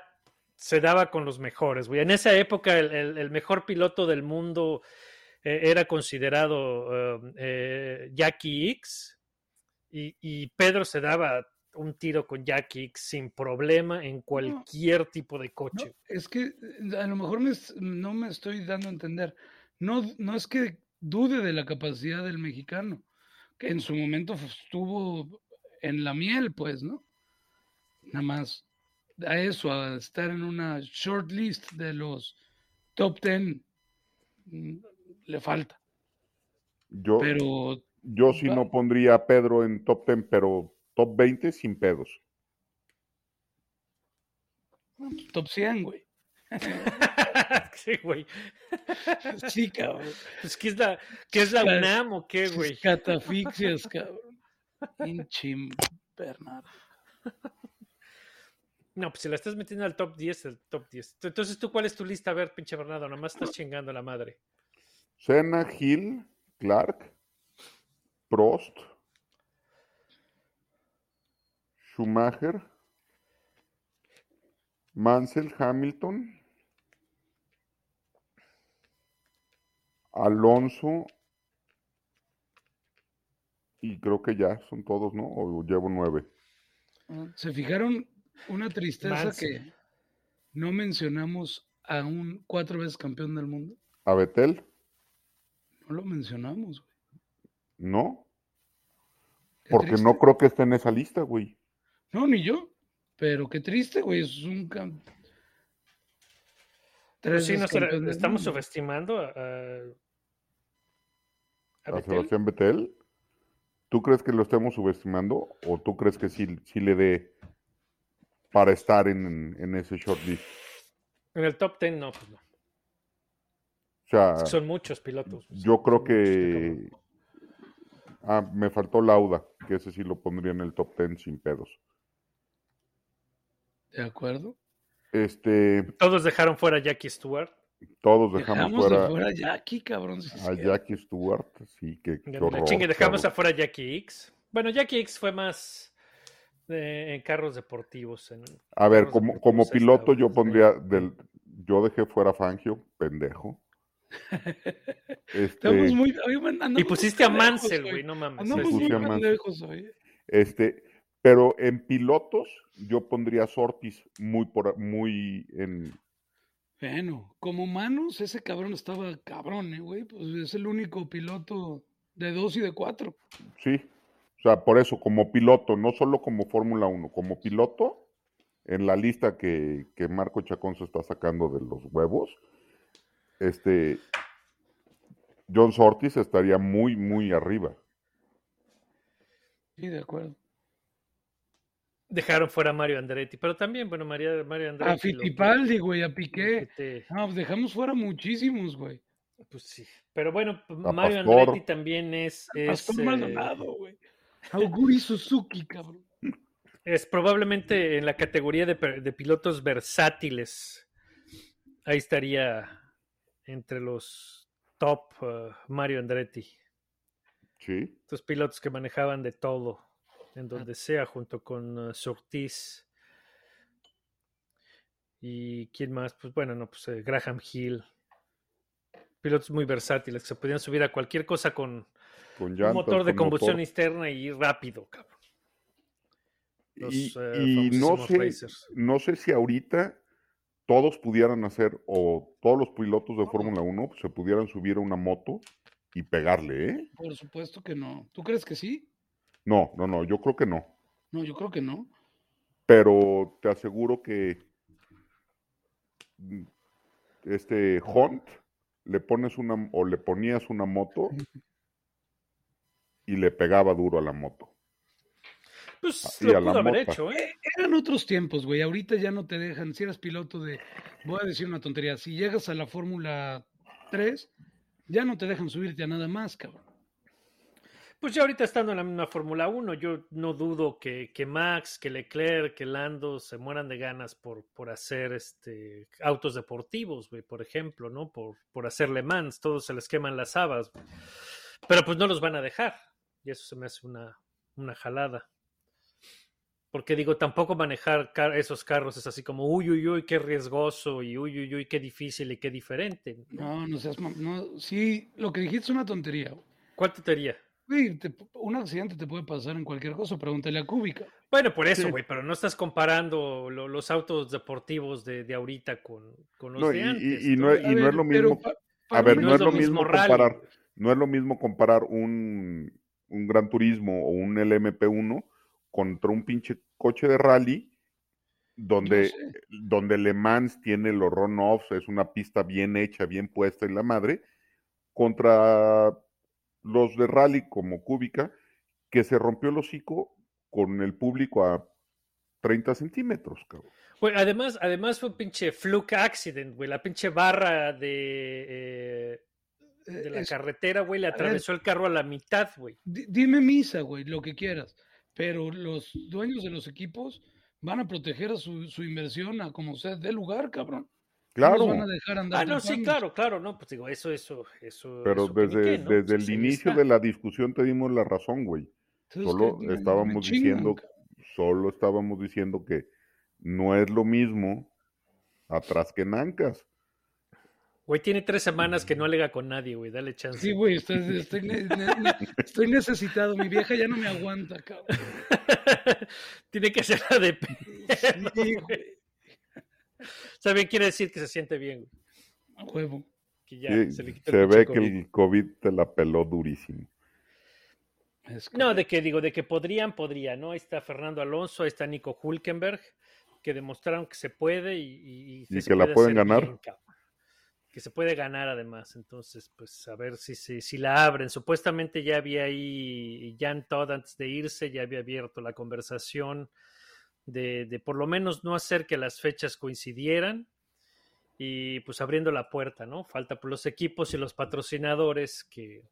se daba con los mejores, güey. En esa época el, el- el mejor piloto del mundo eh, era considerado eh, Jackie X y, y Pedro se daba un tiro con Jackie sin problema en cualquier tipo de No, coche. es que eh, a lo mejor me no me estoy dando a entender. No, no es que dude de la capacidad del mexicano, que en su momento estuvo en la miel, pues, ¿no? Nada más a eso, a estar en una short list de los top 10, mm, le falta. Yo, Pero yo sí va- no pondría a Pedro en top 10, pero top 20 sin pedos. top 100, güey. sí, güey. Sí, cabrón. Pues, ¿qué es la, qué es la. UNAM o qué, güey? Catafixias, cabrón. Pinche Bernardo. No, pues si la estás metiendo al top 10, el top 10. Entonces, ¿tú cuál es tu lista? A ver, pinche Bernardo, nomás estás chingando a la madre. Senna, Hill, Clark, Prost, Schumacher, Mansell, Hamilton, Alonso, y creo que ya son todos, ¿no? O llevo nueve. ¿Se fijaron una tristeza Mansell. que no mencionamos a un cuatro veces campeón del mundo? ¿A Betel? No lo mencionamos, güey. No, porque triste. no creo que esté en esa lista, güey. No, ni yo. Pero qué triste, güey. Es un cam- Pues Tres sí, estamos subestimando a, a, a ¿A Vettel. Sebastián Betel? ¿Tú crees que lo estemos subestimando o tú crees que sí, sí le dé para estar en, en ese shortlist. En el top 10 no, pues no. O sea, Es que son muchos pilotos. yo creo que... Ah, me faltó Lauda, que ese sí lo pondría en el top 10 sin pedos. ¿De acuerdo? Este, Todos dejaron fuera a Jackie Stewart. todos dejamos, Dejamos fuera, de fuera a Jackie, cabrón. es a. Jackie Stewart, sí, que dejamos cabrón. afuera a Jackie X. Bueno, Jackie X fue más eh, en carros deportivos. en- A ver, como, deportivos como piloto yo pondría del, yo dejé fuera a Fangio, pendejo. Este, Estamos muy. oye, man, Y pusiste a Mansell, güey, no mames. Andamos muy a Mansell. pendejos hoy. este, pero en pilotos yo pondría a Sortis muy por muy en Bueno, como Manos, ese cabrón estaba cabrón, eh, güey. Pues es el único piloto de dos y de cuatro. sí, o sea, por eso como piloto, no solo como Fórmula 1, como piloto en la lista que, que Marco Chacón se está sacando de los huevos, este John Sortis estaría muy muy arriba. Sí, de acuerdo. Dejaron fuera a Mario Andretti, pero también, bueno, María, Mario Andretti. A Fittipaldi, güey, a Piqué. te- No, pues dejamos fuera muchísimos, güey. Pues sí. Pero bueno, A Mario Pastor. Andretti también es, es, Pastor eh, Maldonado, güey. Auguri Suzuki, cabrón. es probablemente en la categoría de, per- de pilotos versátiles. Ahí estaría entre los top eh, Mario Andretti. Sí. Estos pilotos que manejaban de todo, en donde sea, junto con Surtees. ¿Y quién más? Pues bueno, no, pues eh, Graham Hill. Pilotos muy versátiles que se podían subir a cualquier cosa con Con un motor de con combustión motor. externa y ir rápido, cabrón. Los, y, eh, y no sé, racers. no sé si ahorita todos pudieran hacer, o todos los pilotos de Fórmula 1 se pudieran subir a una moto y pegarle, ¿eh? Por supuesto que no. ¿Tú crees que sí? No, no, no, yo creo que no. No, yo creo que no. Pero te aseguro que este Hunt le pones una o le ponías una moto y le pegaba duro a la moto. Pues y lo a la pudo haber mota. hecho, ¿eh? Eran otros tiempos, güey. Ahorita ya no te dejan. Si eras piloto de. Voy a decir una tontería. Si llegas a la Fórmula 3, ya no te dejan subirte a nada más, cabrón. Pues ya ahorita estando en la misma Fórmula 1, yo no dudo que, que Max, que Leclerc, que Lando se mueran de ganas por, por hacer este autos deportivos, güey, por ejemplo, ¿no? Por, por hacer Le Mans, todos se les queman las habas. güey. Pero pues no los van a dejar. Y eso se me hace una, una jalada. Porque digo, tampoco manejar car- esos carros es así como, uy, uy, uy, qué riesgoso, y uy, uy, uy, qué difícil y qué diferente. No, no seas. No, sí, lo que dijiste es una tontería. ¿Cuál tontería? Te- un accidente te puede pasar en cualquier cosa. Pregúntale a Cúbica. Bueno, por eso, Sí. güey, pero no estás comparando lo- los autos deportivos de, de ahorita con, con los No, de y- y- antes. y ¿no? no es- A y ver, lo mismo- pa- A ver, no es lo mismo rally, comparar, no es lo mismo comparar un, un Gran Turismo o un LMP1 contra un pinche coche de rally donde, sé. donde Le Mans tiene los run-offs, es una pista bien hecha, bien puesta en la madre, contra los de rally como Cúbica, que se rompió el hocico con el público a 30 centímetros, cabrón. Güey, además, además fue un pinche fluke accident, güey. La pinche barra de, eh, de la Es- carretera, güey, le ver. atravesó el carro a la mitad, güey. Di- Dime misa, güey, lo que quieras. Pero los dueños de los equipos van a proteger a su, su inversión a como sea de lugar, cabrón. No Claro, los van a dejar andar Ah, no, sí, claro, claro, no, pues digo, eso, eso, eso. pero eso desde, qué, ¿no? desde Pues el inicio está. de la discusión te dimos la razón, güey. Solo que estábamos diciendo, solo estábamos diciendo que no es lo mismo atrás que en Ancas. Güey, tiene tres semanas que no alega con nadie, güey, dale chance. Sí, güey, estoy, estoy ne- ne- ne- estoy necesitado. Mi vieja ya no me aguanta, cabrón. tiene que ser la de Sí, güey. ¿Saben? Quiere decir que se siente bien, güey. A huevo. Que ya Sí, se le se quitó el ve que COVID. el COVID te la peló durísimo. Es No, de que digo, de que podrían, podría, ¿no? Ahí está Fernando Alonso, ahí está Nico Hulkenberg, que demostraron que se puede y, y- Y se que la puede pueden hacer ganar. bien, que se puede ganar además. Entonces, pues a ver si, si, si la abren. Supuestamente ya había ahí Jan Todd antes de irse, ya había abierto la conversación de, de por lo menos no hacer que las fechas coincidieran y pues abriendo la puerta, ¿no? Falta por los equipos y los patrocinadores que,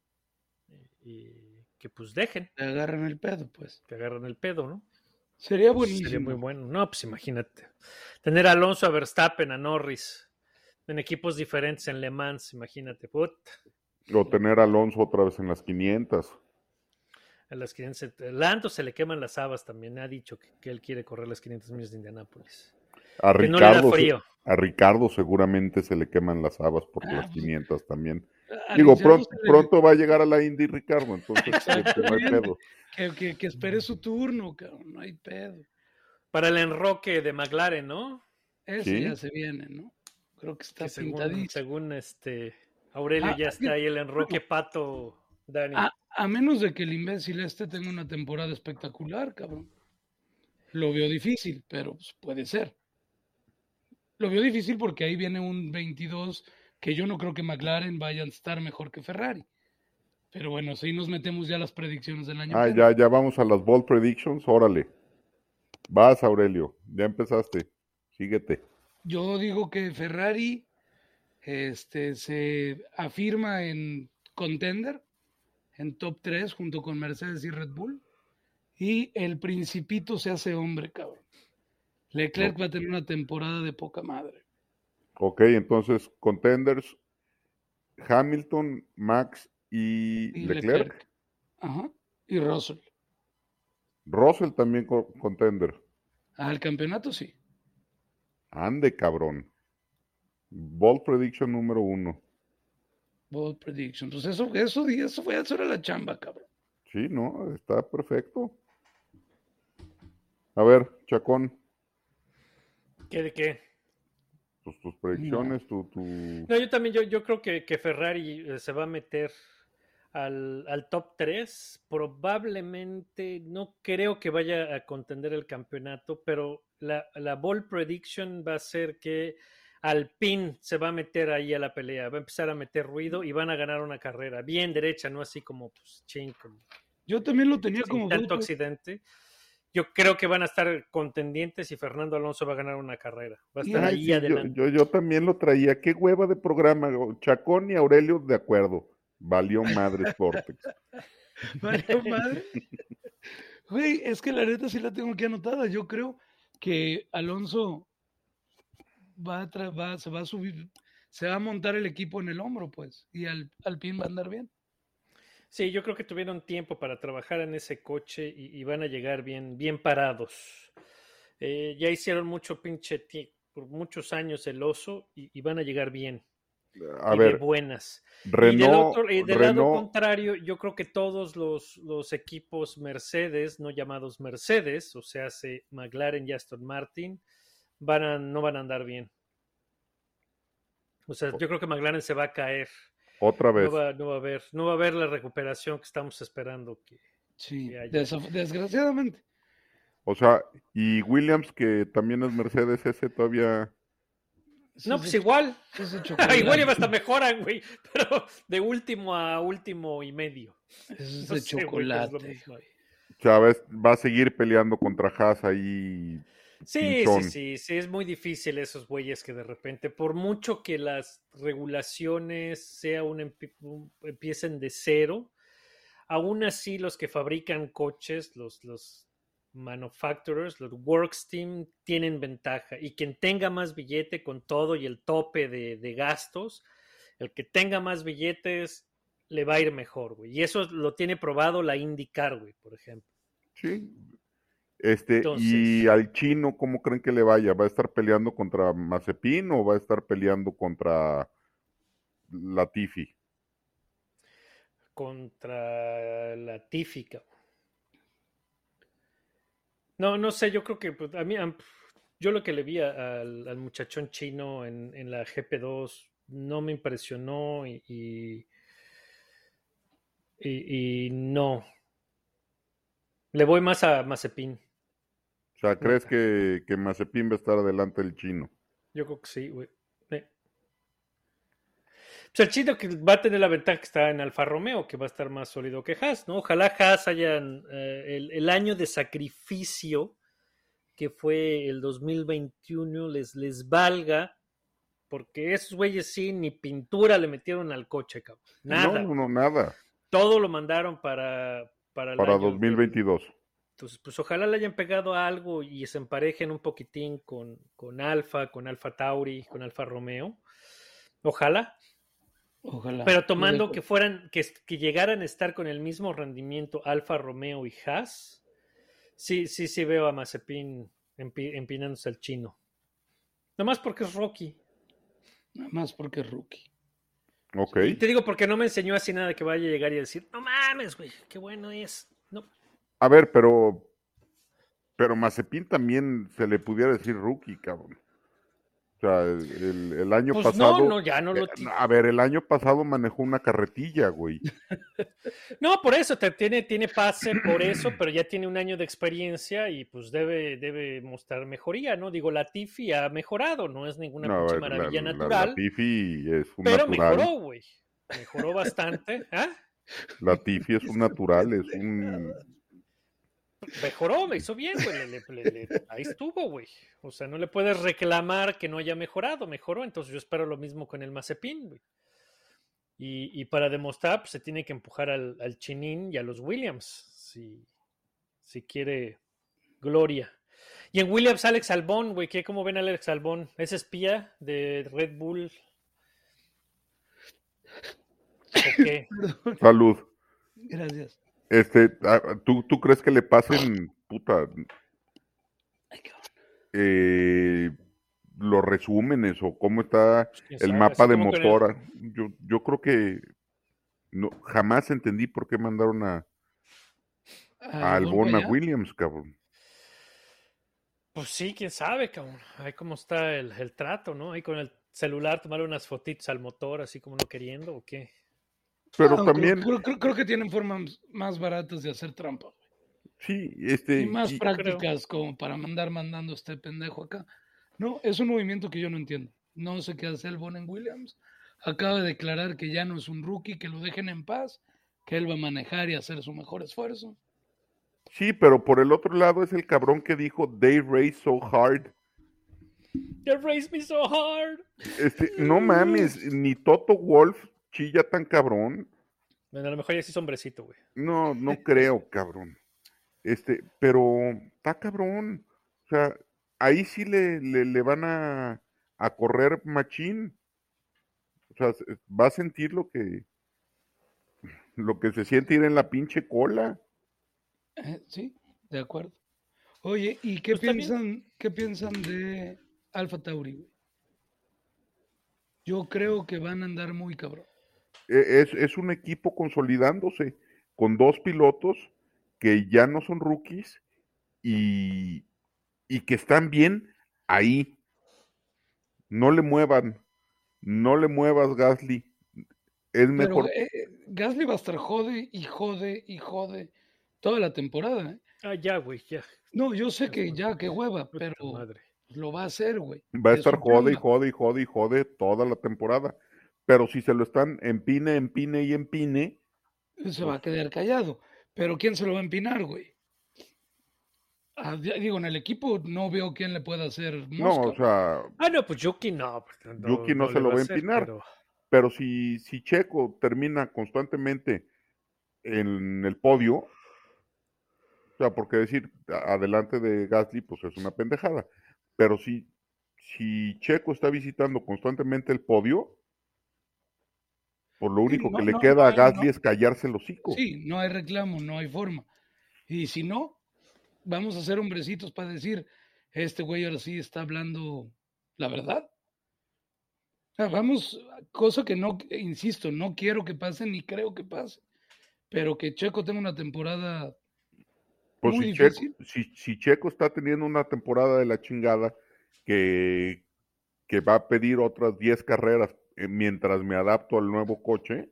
y- que pues dejen, Te agarran el pedo, pues. que agarren el pedo, ¿no? Sería buenísimo. Sería muy bueno. No, pues imagínate. Tener a Alonso, a Verstappen, a Norris en equipos diferentes en Le Mans, imagínate. Puta. O tener a Alonso otra vez en las 500. A las 500, Lando se le queman las habas también. Ha dicho que, que él quiere correr las 500 millas de Indianápolis. A Que no le da Ricardo, frío. a Ricardo seguramente se le queman las habas por Ah, las pues, 500 también. A Digo, pronto, le- pronto va a llegar a la Indy Ricardo, entonces este, no hay pedo. Que, que, que espere su turno, cabrón. No hay pedo. Para el enroque de McLaren, ¿no? Ese Sí. ya se viene, ¿no? Creo que está Que según, pintadísimo. según este Aurelio Ah, ya está ahí el enroque pato, Dani. A, a menos de que el imbécil este tenga una temporada espectacular, cabrón. Lo veo difícil, pero pues, puede ser. Lo veo difícil porque ahí viene un 22 que yo no creo que McLaren vaya a estar mejor que Ferrari. Pero bueno, si nos metemos ya a las predicciones del año. Ah, ya, ya vamos a las Bold Predictions, órale. Vas, Aurelio, ya empezaste. Síguete. Yo digo que Ferrari este, se afirma en contender, en top 3 junto con Mercedes y Red Bull. Y el principito se hace hombre, cabrón. Leclerc va a tener una temporada de poca madre. Ok, entonces, contenders, Hamilton, Max y, Y Leclerc. Ajá. Y Russell. Russell también co- contender. Al campeonato sí. Ande, cabrón. Bold Prediction número uno. Bold prediction. Pues eso, eso, eso fue, eso era la chamba, cabrón. Sí, no, está perfecto. A ver, Chacón, ¿Qué de qué? tus, tus predicciones, tu, tu... No, yo también, yo, yo creo que, que Ferrari eh, se va a meter al, al top 3. Probablemente, no creo que vaya a contender el campeonato, pero la, la ball prediction va a ser que Alpine se va a meter ahí a la pelea, va a empezar a meter ruido y van a ganar una carrera bien derecha, no así como pues ching, como Yo también lo tenía sin como tanto accidente. Yo creo que van a estar contendientes y Fernando Alonso va a ganar una carrera. Va a estar Ay, ahí sí, yo, adelante. yo, yo también lo traía. Qué hueva de programa. Chacón y Aurelio, de acuerdo. Valió madre Vortex. Valió madre. Güey, es que la neta sí la tengo aquí anotada. Yo creo que Alonso va a, tra- va- se va a subir, se va a montar el equipo en el hombro, pues, y al, Alpine va a andar bien. Sí, yo creo que tuvieron tiempo para trabajar en ese coche y, y van a llegar bien, bien parados. Eh, ya hicieron mucho pinche por muchos años el oso y, y van a llegar bien A y de ver, buenas. y del, Renault, otro- y del lado Renault, contrario, yo creo que todos los, los equipos Mercedes, no llamados Mercedes, o sea, se McLaren y Aston Martin, van a, no van a andar bien. O sea, yo creo que McLaren se va a caer. otra vez. No va, no va a haber, no va a haber la recuperación que estamos esperando. Que, Sí, desaf- desgraciadamente. O sea, y Williams, que también es Mercedes, ese todavía. No, pues es igual. es chocolate. igual ya hasta mejoran, güey. Pero de último a último y medio. Ese es No de sé, es chocolate. mismo. güey. O sea, va a- va a seguir peleando contra Haas ahí. Sí, sí, sí, sí, es muy difícil esos güeyes que de repente, por mucho que las regulaciones sea un- empiecen de cero, aún así los que fabrican coches, los, los manufacturers, los works team, tienen ventaja. Y quien tenga más billete con todo y el tope de, de gastos, el que tenga más billetes le va a ir mejor, güey. Y eso lo tiene probado la IndyCar, güey, por ejemplo. Sí. Este, y al chino, ¿cómo creen que le vaya? ¿Va a estar peleando contra Mazepin o va a estar peleando contra Latifi? contra la tífica. No, no sé, yo creo que pues, a mí, yo lo que le vi al, al muchachón chino en, en la GP2 no me impresionó y, y, y- y no. Le voy más a Mazepin. O sea, ¿crees que, que Mazepin va a estar adelante del chino? Yo creo que sí, güey. Eh. Pues el chino que va a tener la ventaja que está en Alfa Romeo, que va a estar más sólido que Haas, ¿no? Ojalá Haas haya el, el año de sacrificio que fue el 2021 les, les valga, porque esos güeyes sí, ni pintura le metieron al coche, cabrón. Nada. No, no, no, nada. Todo lo mandaron para, para, el Para año. 2022. Entonces, pues ojalá le hayan pegado a algo y se emparejen un poquitín con, con Alfa, con Alfa Tauri, con Alfa Romeo. Ojalá. Ojalá. Pero tomando que fueran, que, que llegaran a estar con el mismo rendimiento Alfa Romeo y Haas, sí, sí, sí veo a Mazepin empi- empinándose al chino. Nomás porque es Rocky. Nada más porque es rookie. Ok. Y te digo porque no me enseñó así nada que vaya a llegar y decir, no mames, güey, qué bueno es. No, A ver, pero. Pero Mazepin también se le pudiera decir rookie, cabrón. O sea, el, el- el año pues pasado. no, no, ya no lo eh, ti- A ver, el año pasado manejó una carretilla, güey. No, por eso, te, tiene, tiene pase por eso, pero ya tiene un año de experiencia y pues debe, debe mostrar mejoría, ¿no? Digo, la Tifi ha mejorado, no es ninguna No, a pinche ver, la- maravilla la- la natural, Latifi es un pero natural. mejoró, güey. Mejoró bastante. ¿ah? La Tifi es un natural, es un. Mejoró, me hizo bien, güey. le- le- le- le- ahí estuvo, güey. O sea, no le puedes reclamar que no haya mejorado, mejoró. Entonces yo espero lo mismo con el Mazepin, güey. Y, y para demostrar, pues se tiene que empujar al, al Chinín y a los Williams, si, si quiere gloria. Y en Williams, Alex Albón, güey, ¿qué, ¿cómo ven a Alex Albón? ¿Es espía de Red Bull? ¿O qué? Salud. Gracias. Este, ah, ¿tú, ¿tú crees que le pasen, puta, eh, los resúmenes o cómo está Pues, el sabe, mapa de motora? Yo, yo creo que no, jamás entendí por qué mandaron a, a Albon para a allá. Williams, cabrón. Pues sí, quién sabe, cabrón. Ahí cómo está el, el trato, ¿no? Ahí con el celular tomarle unas fotitos al motor, así como no queriendo, ¿o qué? Pero creo- también, Creo, creo- creo que tienen formas más baratas de hacer trampa. güey. sí, este, Y más y- prácticas como para mandar mandando a este pendejo acá. No, es un movimiento que yo no entiendo. No sé qué hace el en Williams. Acaba de declarar que ya no es un rookie, que lo dejen en paz, que él va a manejar y hacer su mejor esfuerzo. sí, pero por el otro lado es el cabrón que dijo, they race so hard. You raised me so hard. Este, no mames, ni Toto Wolf chilla tan cabrón. Bueno, a lo mejor ya sí es hombrecito, güey. No, no creo, cabrón. Este, pero está cabrón. O sea, ahí sí le, le, le van a, a correr machín. O sea, se- va a sentir lo que lo que se siente ir en la pinche cola. Eh, sí, de acuerdo. Oye, ¿y qué Pues piensan, qué piensan de Alfa Tauri? güey? Yo creo que van a andar muy cabrón. E- Es, es un equipo consolidándose con dos pilotos que ya no son rookies y, y que están bien ahí. No le muevan, no le muevas, Gasly. Es mejor. eh, eh, Gasly va a estar jode y jode y jode toda la temporada. ¿eh? Ah, ya, güey, ya. No, yo sé que ya, que hueva, pero madre. lo va a hacer, güey. Va a es estar jode y jode y jode y jode toda la temporada. Pero si se lo están empine, empine y empine, Se va a quedar callado. Pero ¿quién se lo va a empinar, güey? Ah, digo, en el equipo no veo quién le pueda hacer no, mosca. o sea, Ah, no, pues Yuki no. porque Yuki no se lo va a hacer, empinar. pero- pero si, si Checo termina constantemente en el podio, o sea, porque decir adelante de Gasly, pues es una pendejada. Pero si, si Checo está visitando constantemente el podio, pues lo único no, que le queda no a Gasly es callarse el hocico. Sí, no hay reclamo, no hay forma. Y si no, vamos a ser hombrecitos para decir, este güey ahora sí está hablando la verdad. O sea, vamos, cosa que no, insisto, no quiero que pase ni creo que pase, pero que Checo tenga una temporada Pues muy si Checo, si, si Checo está teniendo una temporada de la chingada que, que va a pedir otras 10 carreras mientras me adapto al nuevo coche,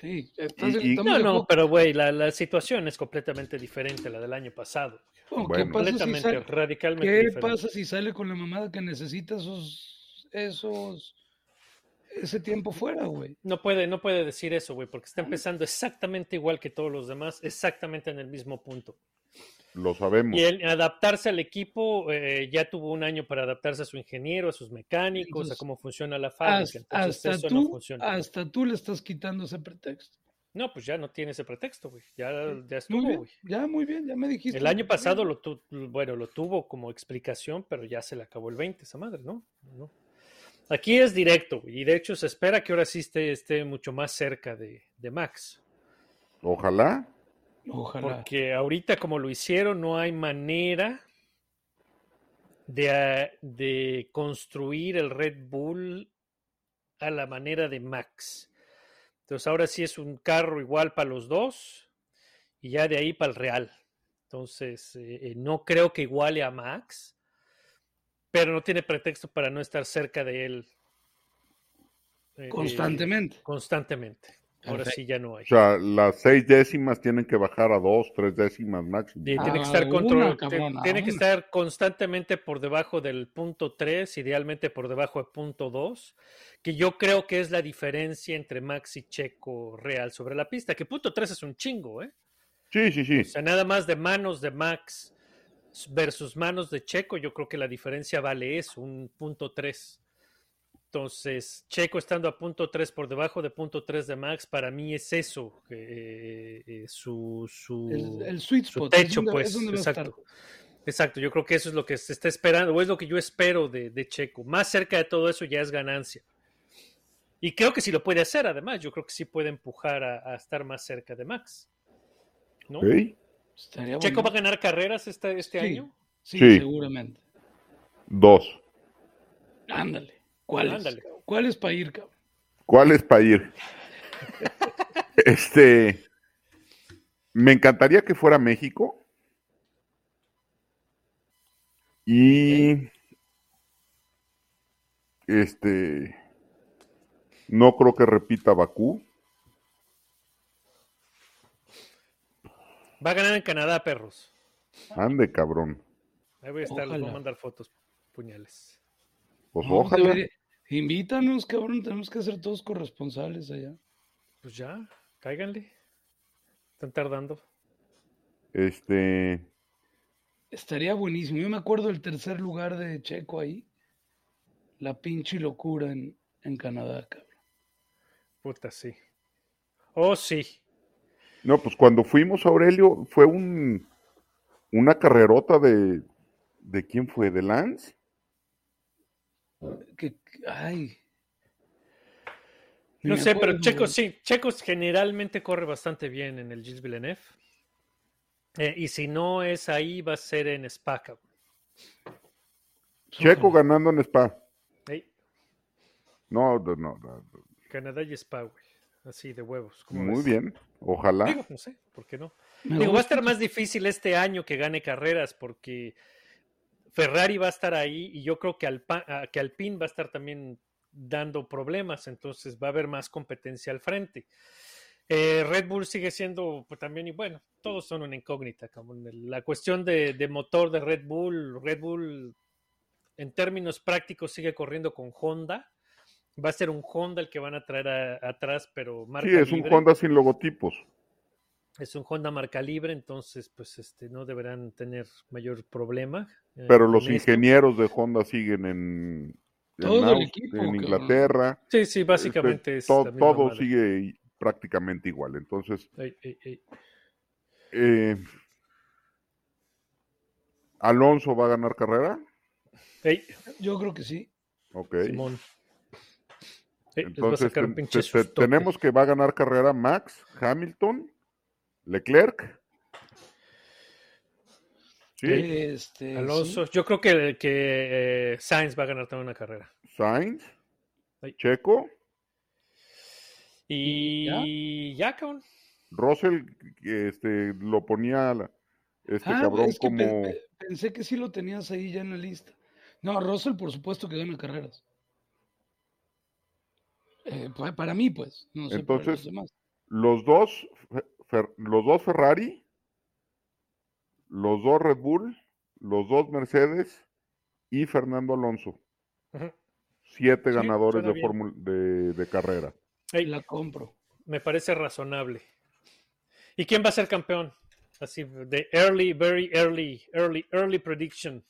Sí, Y- y- No, no, pero güey, la, la situación es completamente diferente a la del año pasado. ¿Qué bueno. pasa si Completamente, sale- radicalmente ¿Qué diferente. pasa si sale con la mamada que necesita esos, esos, ese tiempo fuera, güey? No puede, no puede decir eso, güey, porque está empezando exactamente igual que todos los demás, exactamente en el mismo punto. Lo sabemos. Y el adaptarse al equipo, eh, ya tuvo un año para adaptarse a su ingeniero, a sus mecánicos, a cómo funciona la fábrica. Hasta, Entonces, hasta eso tú, no funciona. hasta tú le estás quitando ese pretexto. No, pues ya no tiene ese pretexto, güey. Ya, ya Muy estuvo, bien, güey. ya muy bien, ya me dijiste. El año pasado lo tu- bueno, lo tuvo como explicación, pero ya se le acabó el 20, esa madre, ¿no? No. Aquí es directo, güey, y de hecho se espera que ahora sí esté, esté mucho más cerca de, de Max. Ojalá. Ojalá. Porque ahorita como lo hicieron, no hay manera de, ah, de construir el Red Bull a la manera de Max. Entonces ahora sí es un carro igual para los dos y ya de ahí para el Real. Entonces eh, eh, no creo que iguale a Max, pero no tiene pretexto para no estar cerca de él. eh, Constantemente. constantemente. Ahora Perfecto. sí ya no hay. O sea, las seis décimas tienen que bajar a dos, tres décimas máximo. Y tiene que Ah, estar control, cabrón, tiene que estar constantemente por debajo del punto 3, idealmente por debajo de punto 2, que yo creo que es la diferencia entre Max y Checo real sobre la pista, que punto 3 es un chingo, ¿eh? Sí, sí, sí. O sea, nada más de manos de Max versus manos de Checo, yo creo que la diferencia vale eso, un punto 3. Entonces, Checo estando a punto 3 por debajo de punto 3 de Max, para mí es eso, eh, eh, su, su, El, el sweet su es techo, donde- pues. es. Exacto. Exacto, yo creo que eso es lo que se está esperando, o es lo que yo espero de, de Checo. Más cerca de todo eso ya es ganancia. Y creo que sí lo puede hacer, además. Yo creo que sí puede empujar a, a estar más cerca de Max. ¿No? ¿Checo va a ganar carreras este, este Sí. año? Sí, Sí. seguramente. Dos. Ándale. ¿Cuáles? Ándale. ¿Cuáles para ir, cabrón? ¿Cuál es para ir? este. Me encantaría que fuera México. Y. Este. No creo que repita Bakú. Va a ganar en Canadá, perros. Ande, cabrón. Ahí voy a estar, les voy a Ojalá. mandar fotos, puñales. Pues No, ojalá. debería- Invítanos, cabrón. Tenemos que ser todos corresponsales allá. Pues ya, cáiganle. Están tardando. Este. Estaría buenísimo. Yo me acuerdo del tercer lugar de Checo ahí. La pinche locura en, en Canadá, cabrón. Puta, sí. Oh, sí. No, pues cuando fuimos, Aurelio, fue un. Una carrerota de. ¿De quién fue? ¿De Lance? Que, ay. No sé, pero Checo sí. Checo generalmente corre bastante bien en el Gilles Villeneuve. Eh, y si no es ahí, va a ser en Spa. cabrón. Checo ganando en Spa. No, no, no, no. Canadá y Spa, güey. Así de huevos. ¿cómo Muy ves? bien. Ojalá. Digo, no sé, ¿por qué no? Digo, va a estar más difícil este año que gane carreras porque Ferrari va a estar ahí y yo creo que, Alpa- que Alpine va a estar también dando problemas, entonces va a haber más competencia al frente. Eh, Red Bull sigue siendo pues, también, y bueno, todos son una incógnita. como La cuestión de, de motor de Red Bull, Red Bull en términos prácticos sigue corriendo con Honda. Va a ser un Honda el que van a traer a- atrás, pero marca Sí, es un. Honda sin logotipos. Es un Honda marca libre, entonces pues este no deberán tener mayor problema. eh, Pero los esto. ingenieros de Honda siguen en, en, Todo el equipo, en. Inglaterra. Sí, sí, básicamente Este, es to- todo madre. sigue prácticamente igual. Entonces, Ey, ey, ey. eh, Alonso va a ganar carrera. Ey, Yo creo que sí. Ok. Simón. Entonces, sacar un ten- pinche te- te- tenemos que va a ganar carrera Max, Hamilton, Leclerc. Sí, Este, Alonso, sí. yo creo que, que eh, Sainz va a ganar también una carrera. Sainz, Ay. Checo, Y ya, cabrón. Russell, este, lo ponía este Ah, cabrón es que pe- como... pe- pensé que sí lo tenías ahí ya en la lista. No, Russell por supuesto que gana carreras. Eh, pa- para mí, pues. No sé los Entonces, demás. los dos, Fer- los dos Ferrari, los dos Red Bull, los dos Mercedes y Fernando Alonso. Siete Sí, ganadores de, fórmula- de, de carrera. La compro. me parece razonable. ¿Y quién va a ser campeón? Así de early, very early, early, early prediction.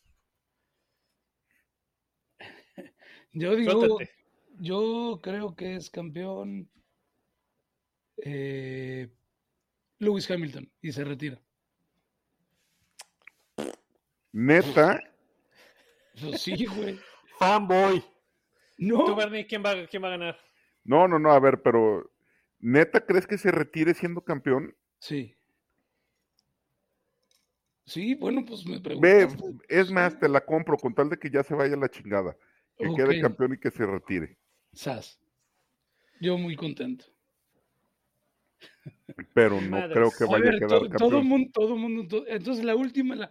Yo digo, Suéltate. yo creo que es campeón eh, Lewis Hamilton y se retira. Neta, Pues sí, güey. Fanboy. ¿Tú, No, Bernie, quién va, quién va a ganar? no, no, no, a ver, pero ¿neta crees que se retire siendo campeón? sí. Sí, bueno, pues me Ve, preguntaste. es más, te la compro con tal de que ya se vaya a la chingada. Que quede campeón y que se retire. Sas. Yo muy contento. Pero no creo que A vaya ver, a quedar to- todo campeón. mundo, todo mundo, to- entonces la última, la,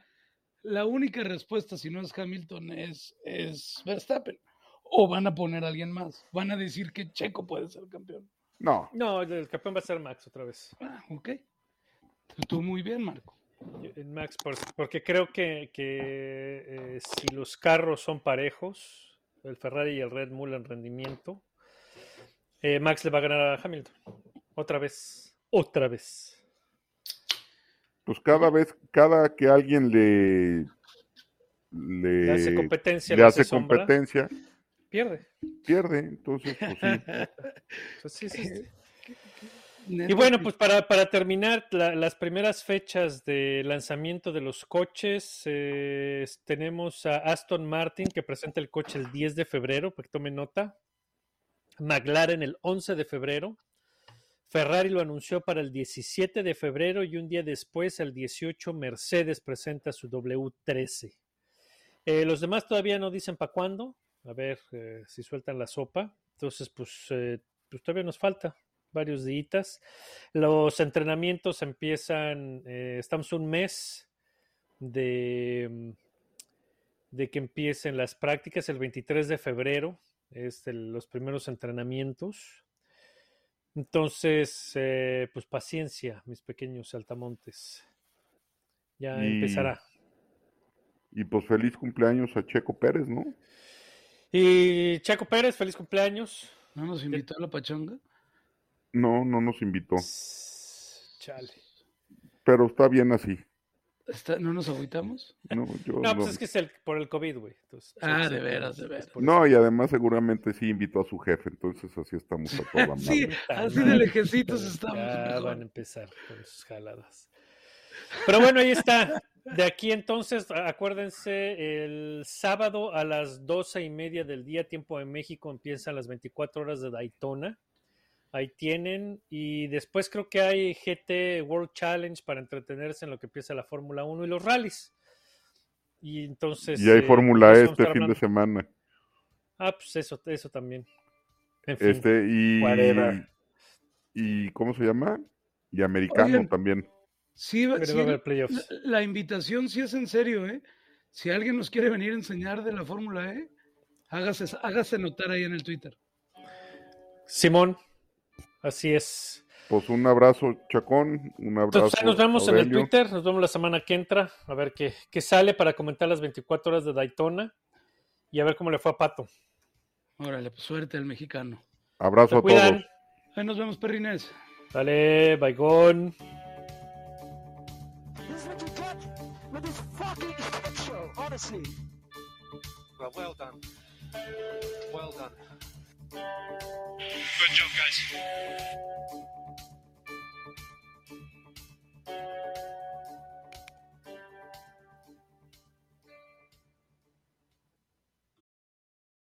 la única respuesta, si no es Hamilton, es, es Verstappen. O van a poner a alguien más. Van a decir que Checo puede ser campeón. No, No, el campeón va a ser Max otra vez. Ah, ok. Tú muy bien, Marco. Max, por- porque creo que, que, eh, si los carros son parejos, el Ferrari y el Red Bull en rendimiento, eh, Max le va a ganar a Hamilton. Otra vez. Otra vez. pues cada vez, cada que alguien le le, Le hace competencia, le hace sombra. competencia, Pierde. pierde. Entonces, pues sí. Pues sí, sí, sí. Y bueno, pues para, para terminar, la- las primeras fechas de lanzamiento de los coches, eh, tenemos a Aston Martin que presenta el coche el 10 de febrero, para que tomen nota. McLaren el 11 de febrero. Ferrari lo anunció para el 17 de febrero y un día después, el 18, Mercedes presenta su W13. Eh, los demás todavía no dicen para cuándo. A ver eh, si sueltan la sopa. Entonces, pues, eh, pues todavía nos falta varios días. Los entrenamientos empiezan, estamos un mes de, que empiecen las prácticas, el 23 de febrero es el- los primeros entrenamientos. Entonces, eh, pues paciencia, mis pequeños saltamontes. Ya Y- empezará. Y pues feliz cumpleaños a Checo Pérez, ¿no? Y Chaco Pérez, feliz cumpleaños. ¿No nos invitó a la pachanga? No, no nos invitó. Chale. Pero está bien así. Está- ¿No nos agüitamos? No, yo No, no. pues es que es el, por el COVID, güey. Pues, Ah, es- de veras, de es veras. No, y además seguramente sí invitó a su jefe, entonces así estamos a toda madre. Sí, así de lejecitos estamos Ya mejor. van a empezar con sus jaladas. Pero bueno, ahí está. De aquí entonces, acuérdense, el sábado a las doce y media del día, tiempo de México, empiezan las 24 horas de Daytona. Ahí tienen. Y después creo que hay GT World Challenge para entretenerse en lo que empieza la Fórmula 1 y los rallies. Y entonces. Y hay eh, Fórmula pues E este fin de semana. Ah, pues eso, eso también. En fin. Este, y, whatever. y ¿cómo se llama? Y americano Oigan. también. Sí, sí, la, playoffs. la invitación sí es en serio, ¿eh? Si alguien nos quiere venir a enseñar de la Fórmula E, hágase, hágase notar ahí en el Twitter. Simón, así es. Pues un abrazo, Chacón, un abrazo. Entonces nos vemos en el. Twitter, nos vemos la semana que entra, a ver qué, qué sale para comentar las 24 horas de Daytona y a ver cómo le fue a Pato. Órale, pues suerte al mexicano. Abrazo a cuidan. todos. Ahí nos vemos, perrines. Dale, baigón. Well, well done. Well done. Good job, guys.